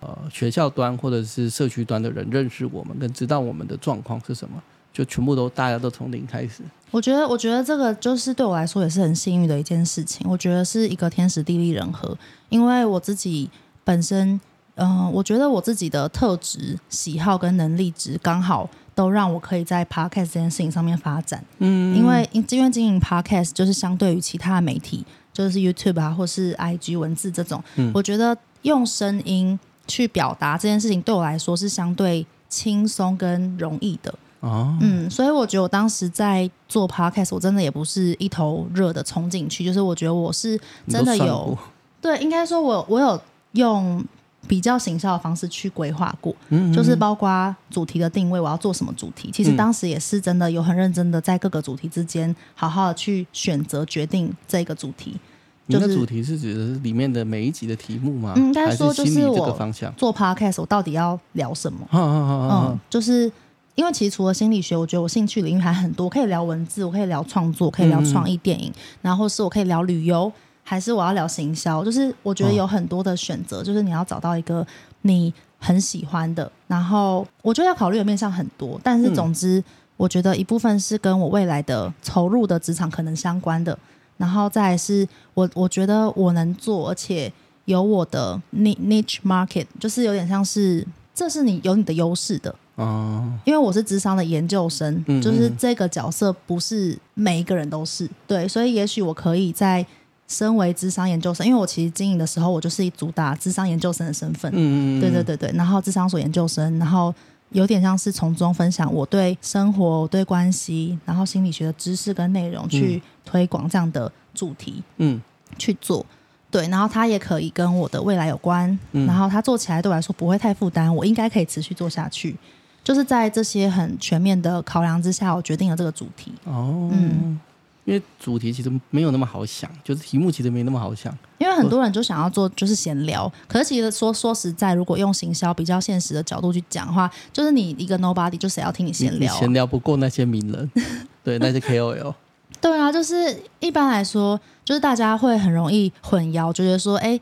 呃学校端或者是社区端的人认识我们，跟知道我们的状况是什么，就全部都大家都从零开始。我觉得，我觉得这个就是对我来说也是很幸运的一件事情。我觉得是一个天时地利人和，因为我自己本身，嗯、呃，我觉得我自己的特质、喜好跟能力值刚好。都让我可以在 podcast 这件事情上面发展，嗯，因为因为经营 podcast 就是相对于其他的媒体，就是 YouTube 啊，或是 IG 文字这种，嗯，我觉得用声音去表达这件事情对我来说是相对轻松跟容易的，哦，嗯，所以我觉得我当时在做 podcast，我真的也不是一头热的冲进去，就是我觉得我是真的有，对，应该说我我有用。比较行销的方式去规划过，嗯嗯就是包括主题的定位，我要做什么主题。其实当时也是真的有很认真的在各个主题之间好好的去选择决定这个主题。就是、你的主题是指的是里面的每一集的题目吗？嗯，应该说就是我做 podcast 我到底要聊什么？嗯嗯嗯嗯，就是因为其实除了心理学，我觉得我兴趣领域还很多，可以聊文字，我可以聊创作，可以聊创意电影，然后是我可以聊旅游。还是我要聊行销？就是我觉得有很多的选择，就是你要找到一个你很喜欢的，然后我觉得要考虑的面向很多，但是总之，我觉得一部分是跟我未来的投入的职场可能相关的，然后再来是我我觉得我能做，而且有我的 niche market，就是有点像是这是你有你的优势的。哦，因为我是智商的研究生，嗯嗯，就是这个角色不是每一个人都是对，所以也许我可以在身为智商研究生，因为我其实经营的时候，我就是以主打智商研究生的身份，嗯嗯，对对对对，然后智商所研究生，然后有点像是从中分享我对生活、我对关系，然后心理学的知识跟内容去推广这样的主题，嗯，去做。对，然后他也可以跟我的未来有关，嗯、然后他做起来对我来说不会太负担，我应该可以持续做下去。就是在这些很全面的考量之下，我决定了这个主题。哦，嗯，因为主题其实没有那么好想，就是题目其实没那么好想。因为很多人就想要做就是闲聊，可是其实说说实在，如果用行销比较现实的角度去讲的话，就是你一个 nobody，就谁要听你闲聊啊？闲聊不过那些名人，对那些 KOL。对啊，就是一般来说，就是大家会很容易混淆，觉得说，哎，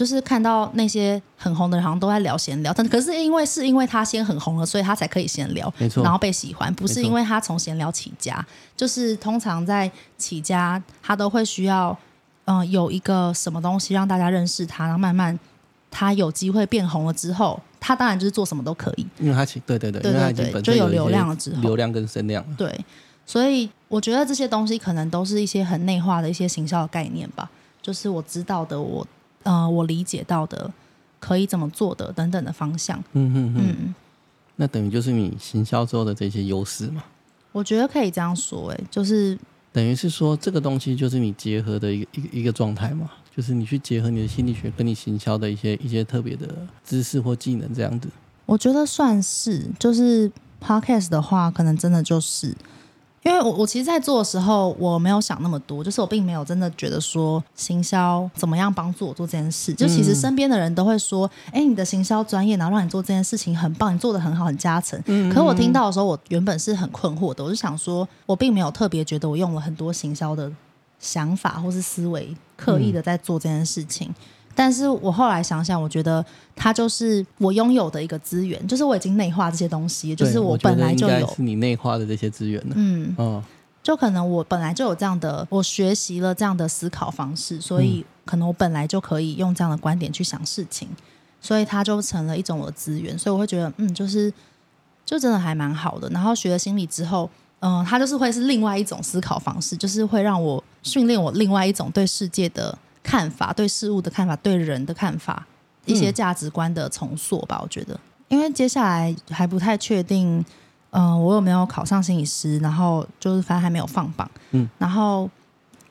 就是看到那些很红的人，好像都在聊闲聊，但可是因为是因为他先很红了，所以他才可以闲聊，没错，然后被喜欢，不是因为他从闲聊起家，就是通常在起家，他都会需要，嗯、呃，有一个什么东西让大家认识他，然后慢慢他有机会变红了之后，他当然就是做什么都可以，因为他对对对，对对对，就有流量了之后，流量跟声量，对。所以我觉得这些东西可能都是一些很内化的一些行销的概念吧，就是我知道的，我呃我理解到的，可以怎么做的等等的方向。嗯嗯嗯。那等于就是你行销之后的这些优势嘛？我觉得可以这样说，哎，就是等于是说这个东西就是你结合的一个一个一个状态嘛，就是你去结合你的心理学跟你行销的一些一些特别的知识或技能这样子。我觉得算是，就是 Podcast 的话，可能真的就是。因为我我其实，在做的时候，我没有想那么多，就是我并没有真的觉得说行销怎么样帮助我做这件事。就其实身边的人都会说：“哎，你的行销专业，然后让你做这件事情很棒，你做的很好，很加成。”可我听到的时候，我原本是很困惑的。我就想说，我并没有特别觉得我用了很多行销的想法或是思维，刻意的在做这件事情。但是我后来想想，我觉得它就是我拥有的一个资源，就是我已经内化这些东西，就是我本来就有。是你内化的这些资源呢？嗯，哦，就可能我本来就有这样的，我学习了这样的思考方式，所以可能我本来就可以用这样的观点去想事情，所以它就成了一种我的资源，所以我会觉得，嗯，就是就真的还蛮好的。然后学了心理之后，嗯，它就是会是另外一种思考方式，就是会让我训练我另外一种对世界的。看法，对事物的看法，对人的看法，一些价值观的重塑吧。嗯、我觉得，因为接下来还不太确定，嗯、呃，我有没有考上心理师，然后就是反正还没有放榜，嗯，然后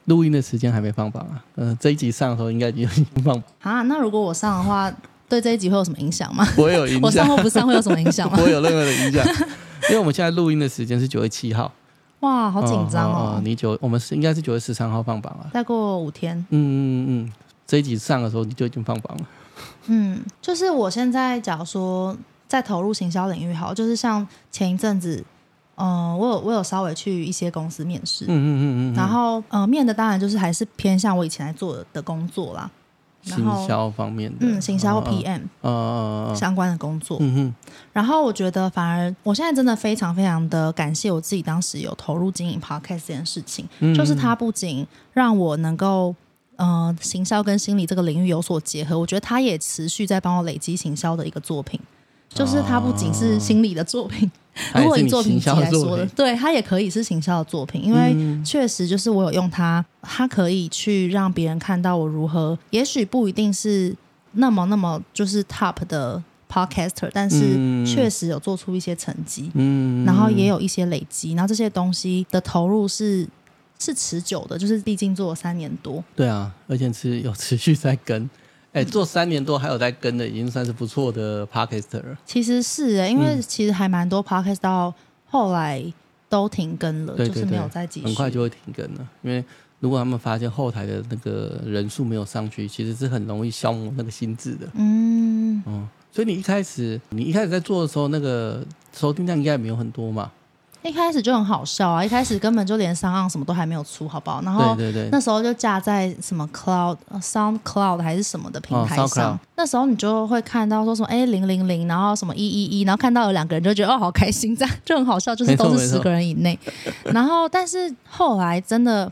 录音的时间还没放榜啊，嗯、呃，这一集上的时候应该就已经放榜啊。那如果我上的话，对这一集会有什么影响吗？不会有影响，我上或不上会有什么影响吗？不会有任何的影响，因为我们现在录音的时间是九月七号。哇，好紧张哦！你九，我们是应该是九月十三号放榜了，再过五天。嗯嗯嗯，这一集上的时候你就已经放榜了。嗯，就是我现在假如说在投入行销领域，好，就是像前一阵子，嗯、呃，我有我有稍微去一些公司面试，嗯嗯嗯嗯，然后呃，面的当然就是还是偏向我以前来做的工作啦。行销方面的，嗯，行销 PM，呃相关的工作，嗯哼。然后我觉得，反而我现在真的非常非常的感谢我自己当时有投入经营 Podcast 这件事情，嗯、就是它不仅让我能够，呃，行销跟心理这个领域有所结合，我觉得它也持续在帮我累积行销的一个作品，就是它不仅是心理的作品。如果以作品集来说的，对，它也可以是行销的作品，因为确实就是我有用它，它可以去让别人看到我如何，也许不一定是那么那么就是 top 的 podcaster，但是确实有做出一些成绩，嗯，然后也有一些累积，然后这些东西的投入是是持久的，就是毕竟做了三年多，对啊，而且是有持续在跟。哎，做三年多还有在跟的，已经算是不错的 Podcaster 了。其实是哎，因为其实还蛮多 Podcast 到后来都停更了，嗯、就是没有再继续。很快就会停更了，因为如果他们发现后台的那个人数没有上去，其实是很容易消磨那个心智的。嗯嗯，所以你一开始你一开始在做的时候，那个收听量应该也没有很多嘛？一开始就很好笑啊！一开始根本就连 SoundOn 什么都还没有出，好不好？然后对对对，那时候就架在什么 Cloud、Sound Cloud 还是什么的平台上。哦、那时候你就会看到说什么哎零零零，然后什么一一一，然后看到有两个人就觉得哦好开心，这样就很好笑，就是都是十个人以内。然后但是后来真的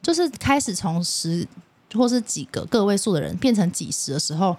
就是开始从十或是几个个位数的人变成几十的时候，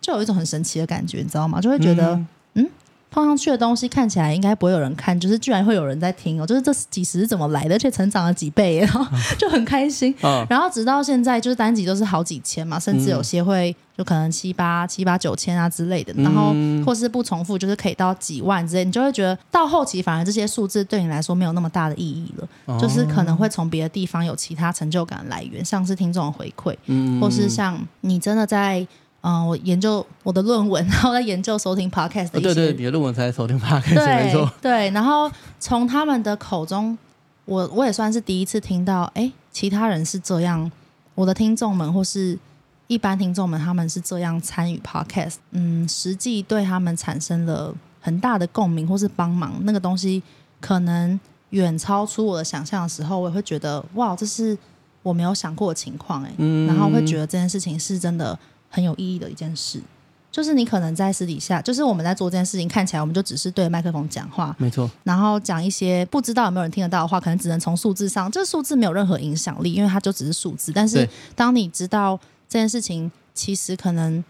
就有一种很神奇的感觉，你知道吗？就会觉得嗯。嗯放上去的东西看起来应该不会有人看，就是居然会有人在听哦，就是这几十是怎么来的，而且成长了几倍，然后 就很开心。嗯、然后直到现在，就是单集都是好几千嘛，甚至有些会就可能七八七八九千啊之类的，然后或是不重复，就是可以到几万之类，你就会觉得到后期反而这些数字对你来说没有那么大的意义了，嗯、就是可能会从别的地方有其他成就感来源，像是听众的回馈，嗯、或是像你真的在。嗯，我研究我的论文，然后在研究收听 podcast 的一些。哦、对对，你的论文才收听 podcast，对没错。对，然后从他们的口中，我我也算是第一次听到，哎，其他人是这样，我的听众们或是一般听众们，他们是这样参与 podcast，嗯，实际对他们产生了很大的共鸣或是帮忙，那个东西可能远超出我的想象的时候，我也会觉得，哇，这是我没有想过的情况，哎，嗯，然后会觉得这件事情是真的。很有意义的一件事，就是你可能在私底下，就是我们在做这件事情，看起来我们就只是对麦克风讲话，没错。然后讲一些不知道有没有人听得到的话，可能只能从数字上，这数字没有任何影响力，因为它就只是数字。但是当你知道这件事情，其实可能，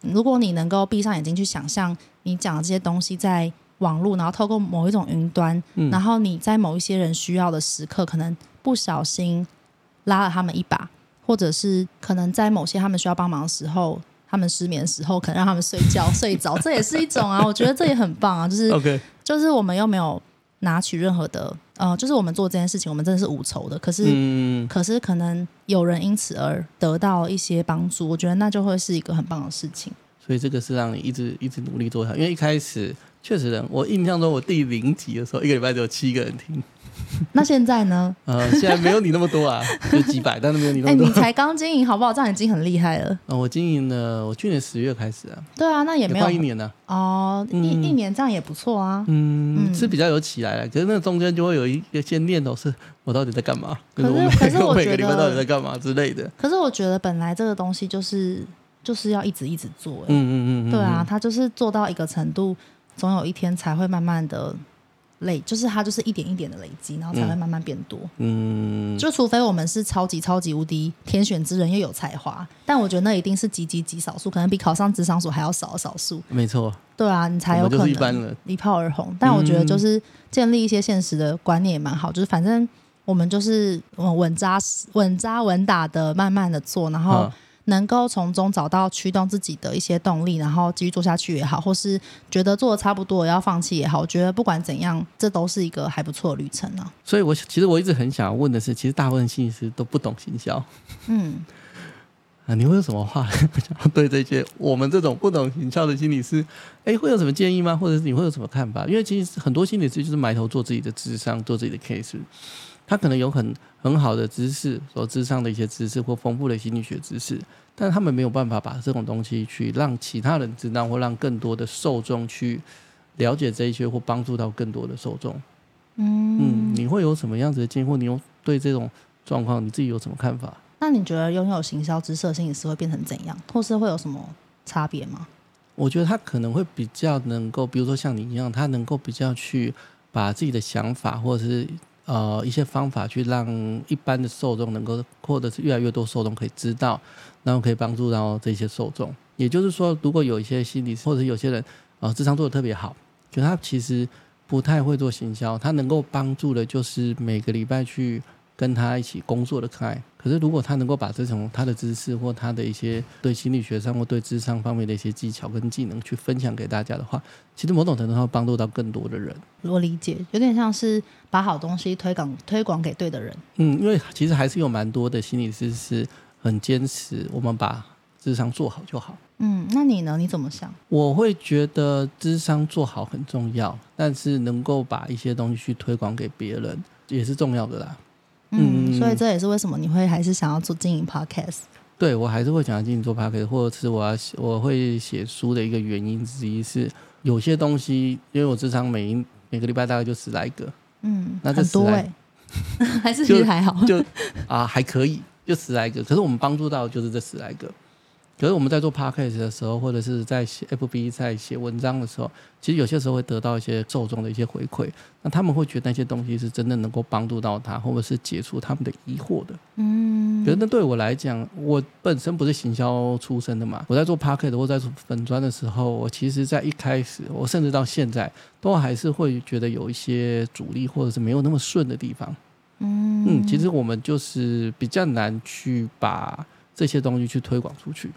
如果你能够闭上眼睛去想象，你讲的这些东西在网络，然后透过某一种云端，嗯，然后你在某一些人需要的时刻，可能不小心拉了他们一把。或者是可能在某些他们需要帮忙的时候，他们失眠的时候，可能让他们睡觉 睡着，这也是一种啊。我觉得这也很棒啊，就是 Okay. 就是我们又没有拿取任何的，呃，就是我们做这件事情，我们真的是无酬的。可是，嗯、可是可能有人因此而得到一些帮助，我觉得那就会是一个很棒的事情。所以这个是让你一直一直努力做下去，因为一开始确实的，我印象中我第零集的时候，一个礼拜只有七个人听。那现在呢？呃，现在没有你那么多啊，就几百，但是没有你那么多。哎、欸，你才刚经营好不好？这样已经很厉害了。呃，我经营了，我去年十月开始啊。对啊，那也没有一年呢、啊。哦，一、嗯、一年这样也不错啊。嗯，嗯是比较有起来了，可是那中间就会有一些念头，是我到底在干嘛？可是，我可是我 觉得每个礼拜到底在干嘛之类的。可是我觉得本来这个东西就是就是要一直一直做、欸。嗯嗯嗯嗯。对啊，他就是做到一个程度，总有一天才会慢慢的。累就是它，就是一点一点的累积，然后才会慢慢变多。嗯，就除非我们是超级超级无敌天选之人又有才华，但我觉得那一定是极极极少数，可能比考上职场所还要少的少数。没错，对啊，你才有可能一炮而红。但我觉得就是建立一些现实的观念也蛮好，就是反正我们就是稳扎实、稳扎稳打的慢慢的做，然后。能够从中找到驱动自己的一些动力，然后继续做下去也好，或是觉得做的差不多要放弃也好，我觉得不管怎样，这都是一个还不错的旅程呢、啊。所以我其实我一直很想要问的是，其实大部分心理师都不懂行销。嗯，啊，你会有什么话 想要对这些我们这种不懂行销的心理师，哎，会有什么建议吗？或者是你会有什么看法？因为其实很多心理师就是埋头做自己的智商，做自己的 case。他可能有很很好的知识，所知上的一些知识或丰富的心理学知识，但他们没有办法把这种东西去让其他人知道，或让更多的受众去了解这一些，或帮助到更多的受众。嗯嗯，你会有什么样子的经验？或你有对这种状况你自己有什么看法？那你觉得拥有行销知识的心理师会变成怎样，或是会有什么差别吗？我觉得他可能会比较能够，比如说像你一样，他能够比较去把自己的想法，或者是。呃，一些方法去让一般的受众能够，或者是越来越多受众可以知道，然后可以帮助到这些受众。也就是说，如果有一些心理或者有些人，呃，智商做的特别好，就他其实不太会做行销，他能够帮助的就是每个礼拜去。跟他一起工作的可爱可是如果他能够把这种他的知识或他的一些对心理学上或对智商方面的一些技巧跟技能去分享给大家的话，其实某种程度上会帮助到更多的人。我理解，有点像是把好东西推广推广给对的人。嗯，因为其实还是有蛮多的心理师是很坚持，我们把智商做好就好。嗯，那你呢？你怎么想？我会觉得智商做好很重要，但是能够把一些东西去推广给别人也是重要的啦。嗯，所以这也是为什么你会还是想要做经营 podcast？对，我还是会想要经营做 podcast，或者是我要我会写书的一个原因之一是，有些东西，因为我咨商每一每个礼拜大概就十来个，嗯，那这很多哎，还是其实还好，就啊还可以，就十来个。可是我们帮助到就是这十来个。可是我们在做 podcast 的时候，或者是在写 FB 在写文章的时候，其实有些时候会得到一些受众的一些回馈，那他们会觉得那些东西是真的能够帮助到他，或者是解除他们的疑惑的。嗯，可是那对我来讲，我本身不是行销出身的嘛，我在做 podcast 或在做粉砖的时候，我其实在一开始，我甚至到现在，都还是会觉得有一些阻力，或者是没有那么顺的地方。嗯嗯，其实我们就是比较难去把这些东西去推广出去。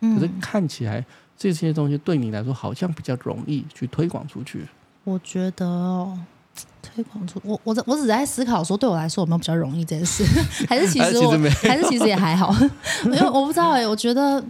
可是看起来这些东西对你来说好像比较容易去推广出去。我觉得哦，推广出我我我只在思考说，对我来说有没有比较容易这件事？还是其实我还是其实也还好，因为我不知道哎、欸。我觉得，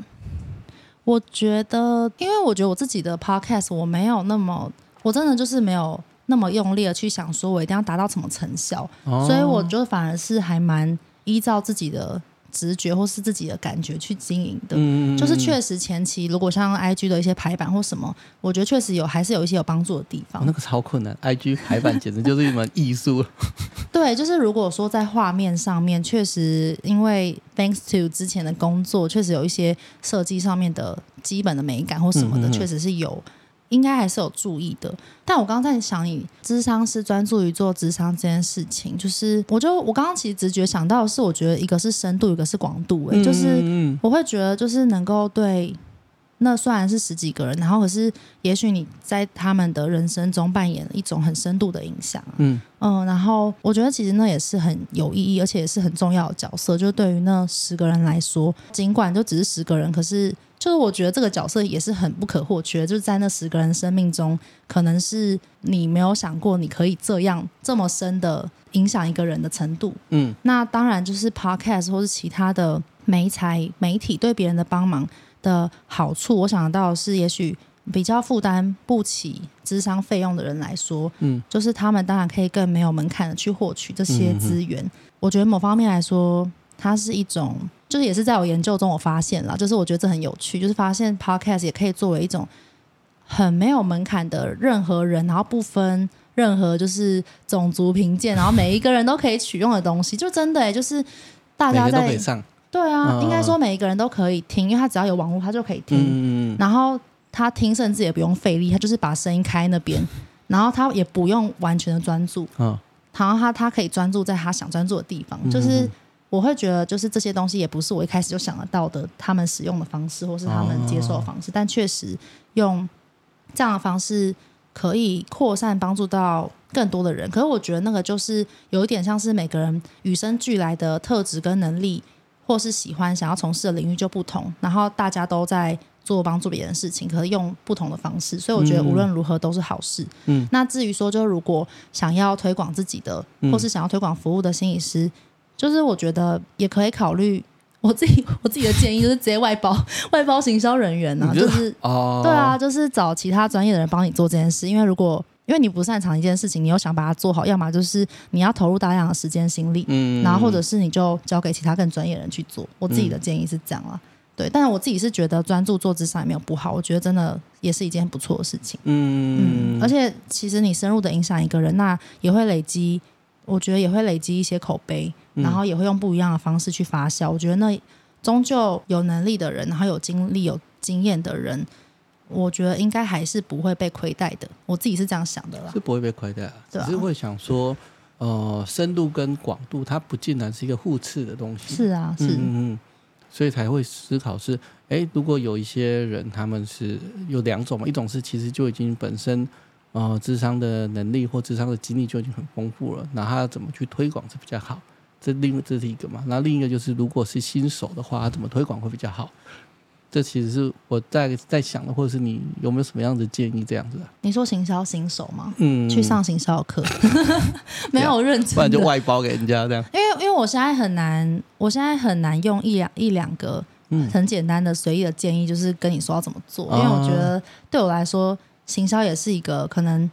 我觉得，因为我觉得我自己的 podcast 我没有那么，我真的就是没有那么用力的去想说我一定要达到什么成效，哦、所以我就反而是还蛮依照自己的。直觉或是自己的感觉去经营的，嗯、就是确实前期如果像 IG 的一些排版或什么，我觉得确实有还是有一些有帮助的地方。哦、那个超困难，IG 排版简直就是一门艺术。对，就是如果说在画面上面，确实因为 thanks to 之前的工作，确实有一些设计上面的基本的美感或什么的，确、嗯、实是有。应该还是有注意的，但我刚刚在想，你智商是专注于做智商这件事情，就是我就我刚刚其实直觉想到的是，我觉得一个是深度，一个是广度、欸，哎、嗯，就是我会觉得就是能够对那虽然是十几个人，然后可是也许你在他们的人生中扮演了一种很深度的影响，嗯嗯，然后我觉得其实那也是很有意义，而且也是很重要的角色，就对于那十个人来说，尽管就只是十个人，可是。就是我觉得这个角色也是很不可或缺，就是在那十个人生命中，可能是你没有想过你可以这样这么深的影响一个人的程度。嗯，那当然就是 Podcast 或是其他的媒材媒体对别人的帮忙的好处，我想到是，也许比较负担不起智商费用的人来说，嗯，就是他们当然可以更没有门槛的去获取这些资源。嗯、我觉得某方面来说，它是一种。就是也是在我研究中，我发现了，就是我觉得这很有趣，就是发现 Podcast 也可以作为一种很没有门槛的任何人，然后不分任何就是种族贫贱，然后每一个人都可以取用的东西，就真的、欸、就是大家在对啊，哦、应该说每一个人都可以听，因为他只要有网络，他就可以听，嗯、然后他听甚至也不用费力，他就是把声音开那边，然后他也不用完全的专注，嗯、然后他他可以专注在他想专注的地方，就是。我会觉得，就是这些东西也不是我一开始就想得到的，他们使用的方式或是他们接受的方式，哦、但确实用这样的方式可以扩散帮助到更多的人。可是我觉得那个就是有一点像是每个人与生俱来的特质跟能力，或是喜欢想要从事的领域就不同，然后大家都在做帮助别人的事情，可是用不同的方式，所以我觉得无论如何都是好事。嗯，那至于说，就如果想要推广自己的，或是想要推广服务的心理师。就是我觉得也可以考虑，我自己我自己的建议就是直接外包外包行销人员呢、啊，就是哦，对啊，就是找其他专业的人帮你做这件事。因为如果因为你不擅长一件事情，你又想把它做好，要么就是你要投入大量的时间心力，嗯，然后或者是你就交给其他更专业的人去做。我自己的建议是这样啊，对。但是我自己是觉得专注做咨商也没有不好，我觉得真的也是一件很不错的事情，嗯嗯。而且其实你深入的影响一个人，那也会累积。我觉得也会累积一些口碑，然后也会用不一样的方式去发酵。嗯、我觉得那终究有能力的人，然后有经历、有经验的人，我觉得应该还是不会被亏待的。我自己是这样想的啦，是不会被亏待，啊、只是会想说，呃，深度跟广度，它不竟然是一个互斥的东西。是啊，是，嗯嗯，所以才会思考是，哎，如果有一些人他们是有两种嘛，一种是其实就已经本身。呃，智商的能力或智商的经历就已经很丰富了，那他怎么去推广是比较好？这另这是一个嘛？那另一个就是，如果是新手的话，他怎么推广会比较好？这其实是我在在想的，或者是你有没有什么样的建议？这样子啊？你说行销新手吗？嗯，去上行销课，没有认真，不然就外包给人家这样。因为因为我现在很难，我现在很难用一两一两个很简单的随意的建议，就是跟你说要怎么做，嗯、因为我觉得对我来说。行销也是一个可能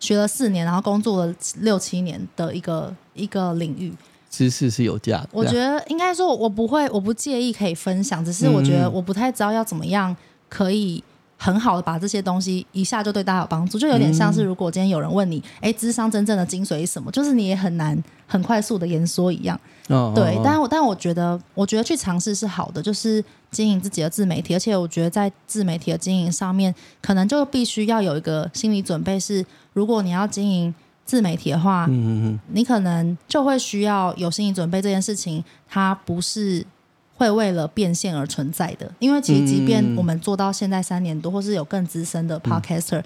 学了四年，然后工作了六七年的一个一个领域，知识是有价的。我觉得应该说，我不会，我不介意可以分享，只是我觉得我不太知道要怎么样可以很好的把这些东西一下就对大家有帮助，就有点像是如果今天有人问你，哎、嗯，咨商真正的精髓是什么？就是你也很难很快速的言说一样。哦，对，哦、但我但我觉得，我觉得去尝试是好的，就是经营自己的自媒体，而且我觉得在自媒体的经营上面，可能就必须要有一个心理准备是，如果你要经营自媒体的话，嗯嗯嗯，你可能就会需要有心理准备，这件事情它不是。会为了变现而存在的，因为其实即便我们做到现在三年多，或是有更资深的 podcaster。嗯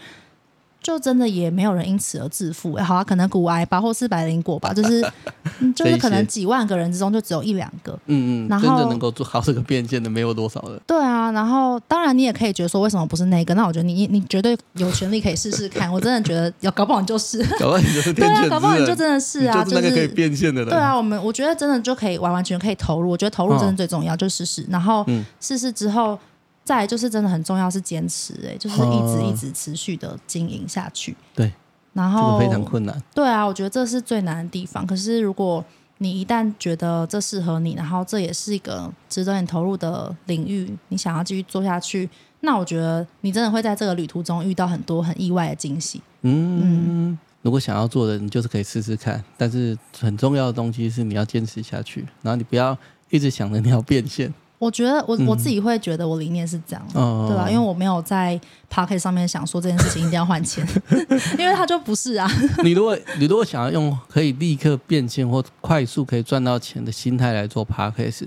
就真的也没有人因此而致富，好啊，可能股癌吧，或是百灵果吧，就是 就是可能几万个人之中就只有一两个，嗯嗯，然后真的能够做好这个变现的没有多少人。对啊，然后当然你也可以觉得说为什么不是那个？那我觉得你你绝对有权利可以试试看。我真的觉得要搞不好你就是，搞不好你就是 对啊，搞不好你就真的是啊，就是那个可以变现的人。对啊，我们我觉得真的就可以完完全全可以投入。我觉得投入真的最重要，就试试，然后试试之后。再来就是真的很重要是坚持，哎，就是一直一直持续的经营下去。对，然后非常困难。对啊，我觉得这是最难的地方。可是如果你一旦觉得这适合你，然后这也是一个值得你投入的领域，你想要继续做下去，那我觉得你真的会在这个旅途中遇到很多很意外的惊喜。嗯，嗯，如果想要做的，你就是可以试试看。但是很重要的东西是你要坚持下去，然后你不要一直想着你要变现。我觉得我我自己会觉得我理念是这样，嗯、对吧？因为我没有在 Podcast 上面想说这件事情一定要换钱，因为它就不是啊。你如果你如果想要用可以立刻变现或快速可以赚到钱的心态来做 Podcast，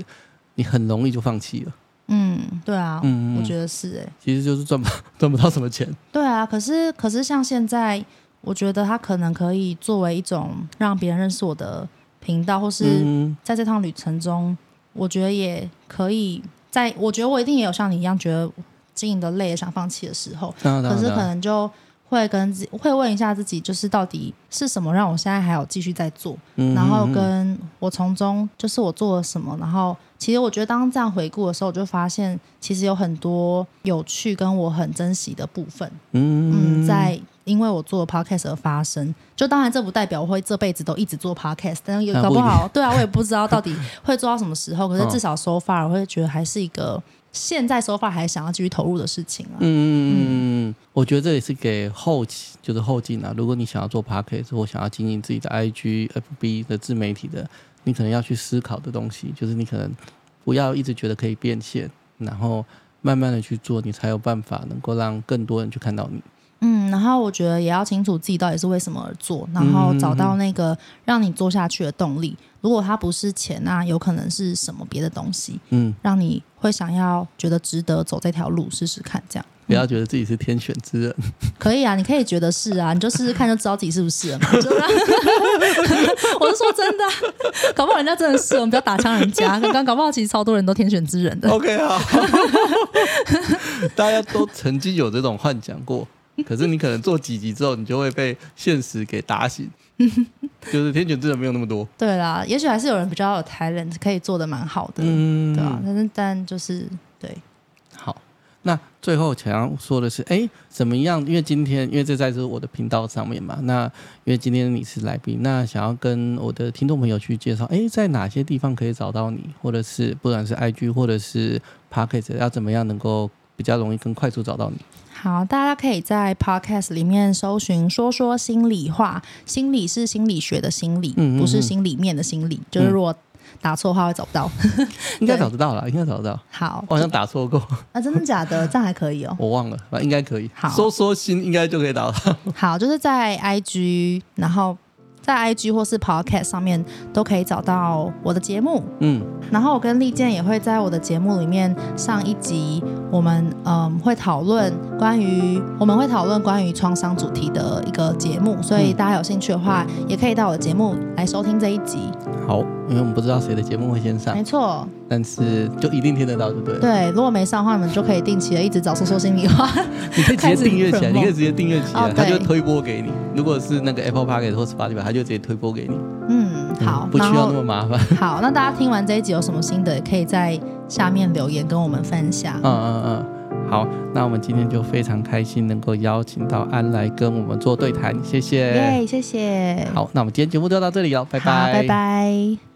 你很容易就放弃了。嗯，对啊，嗯，我觉得是哎、欸，其实就是赚不赚不到什么钱。对啊，可是可是像现在，我觉得它可能可以作为一种让别人认识我的频道，或是在这趟旅程中。我觉得也可以在，我觉得我一定也有像你一样觉得经营的累，想放弃的时候。可是可能就会跟自会问一下自己，就是到底是什么让我现在还有继续在做，嗯、然后跟我从中就是我做了什么。然后其实我觉得当这样回顾的时候，我就发现其实有很多有趣跟我很珍惜的部分。嗯，嗯，在。因为我做 podcast 而发生，就当然这不代表我会这辈子都一直做 podcast，但是也搞不好，对啊，我也不知道到底 会做到什么时候。可是至少 so far，我会觉得还是一个现在 so far 还想要继续投入的事情啊。嗯，我觉得这也是给后期，就是后进啊。如果你想要做 podcast 或想要经营自己的 IG、FB 的自媒体的，你可能要去思考的东西，就是你可能不要一直觉得可以变现，然后慢慢的去做，你才有办法能够让更多人去看到你。嗯，然后我觉得也要清楚自己到底是为什么而做，然后找到那个让你做下去的动力。如果它不是钱，那有可能是什么别的东西，嗯，让你会想要觉得值得走这条路试试看，这样。不要觉得自己是天选之人。可以啊，你可以觉得是啊，你就试试看就知道自己是不是了嘛。我是说真的，搞不好人家真的是，我们不要打枪人家。刚刚搞不好其实超多人都天选之人的。OK 好，大家都曾经有这种幻想过。可是你可能做几集之后，你就会被现实给打醒，就是天选之人没有那么多。对啦，也许还是有人比较有 talent，可以做的蛮好的，嗯，对啊。但是但就是对。好，那最后想要说的是，哎，怎么样？因为今天，因为这在是我的频道上面嘛，那因为今天你是来宾，那想要跟我的听众朋友去介绍，哎，在哪些地方可以找到你，或者是不管是 IG 或者是 Podcast，要怎么样能够比较容易跟快速找到你？好，大家可以在 Podcast 里面搜寻“说说心里话”，心理是心理学的心理，嗯嗯嗯，不是心里面的心理。就是如果打错的话会找不到，应该找得到了，应该找得到。好，我好像打错过啊，真的假的？这样还可以哦，我忘了，应该可以。好，说说心应该就可以找到。好，就是在 IG，然后。在 IG 或是 Podcast 上面都可以找到我的节目，嗯，然后我跟利剑也会在我的节目里面上一集，我们嗯会讨论关于我们会讨论关于创伤主题的一个节目，所以大家有兴趣的话，也可以到我的节目来收听这一集。好，因为我们不知道谁的节目会先上，没错，但是就一定听得到，对不对？对，如果没上的话，你们就可以定期的一直找说说心里话，你可以直接订阅起来，你可以直接订阅起来，他就推播给你。如果是那个 Apple Podcast 或 Spotify，他就直接推播给你。嗯，好，不需要那么麻烦。好，那大家听完这一集有什么心得，也可以在下面留言跟我们分享。嗯嗯嗯。好，那我们今天就非常开心能够邀请到安来跟我们做对谈，谢谢，耶，谢谢。好，那我们今天节目就到这里了，拜拜，拜拜。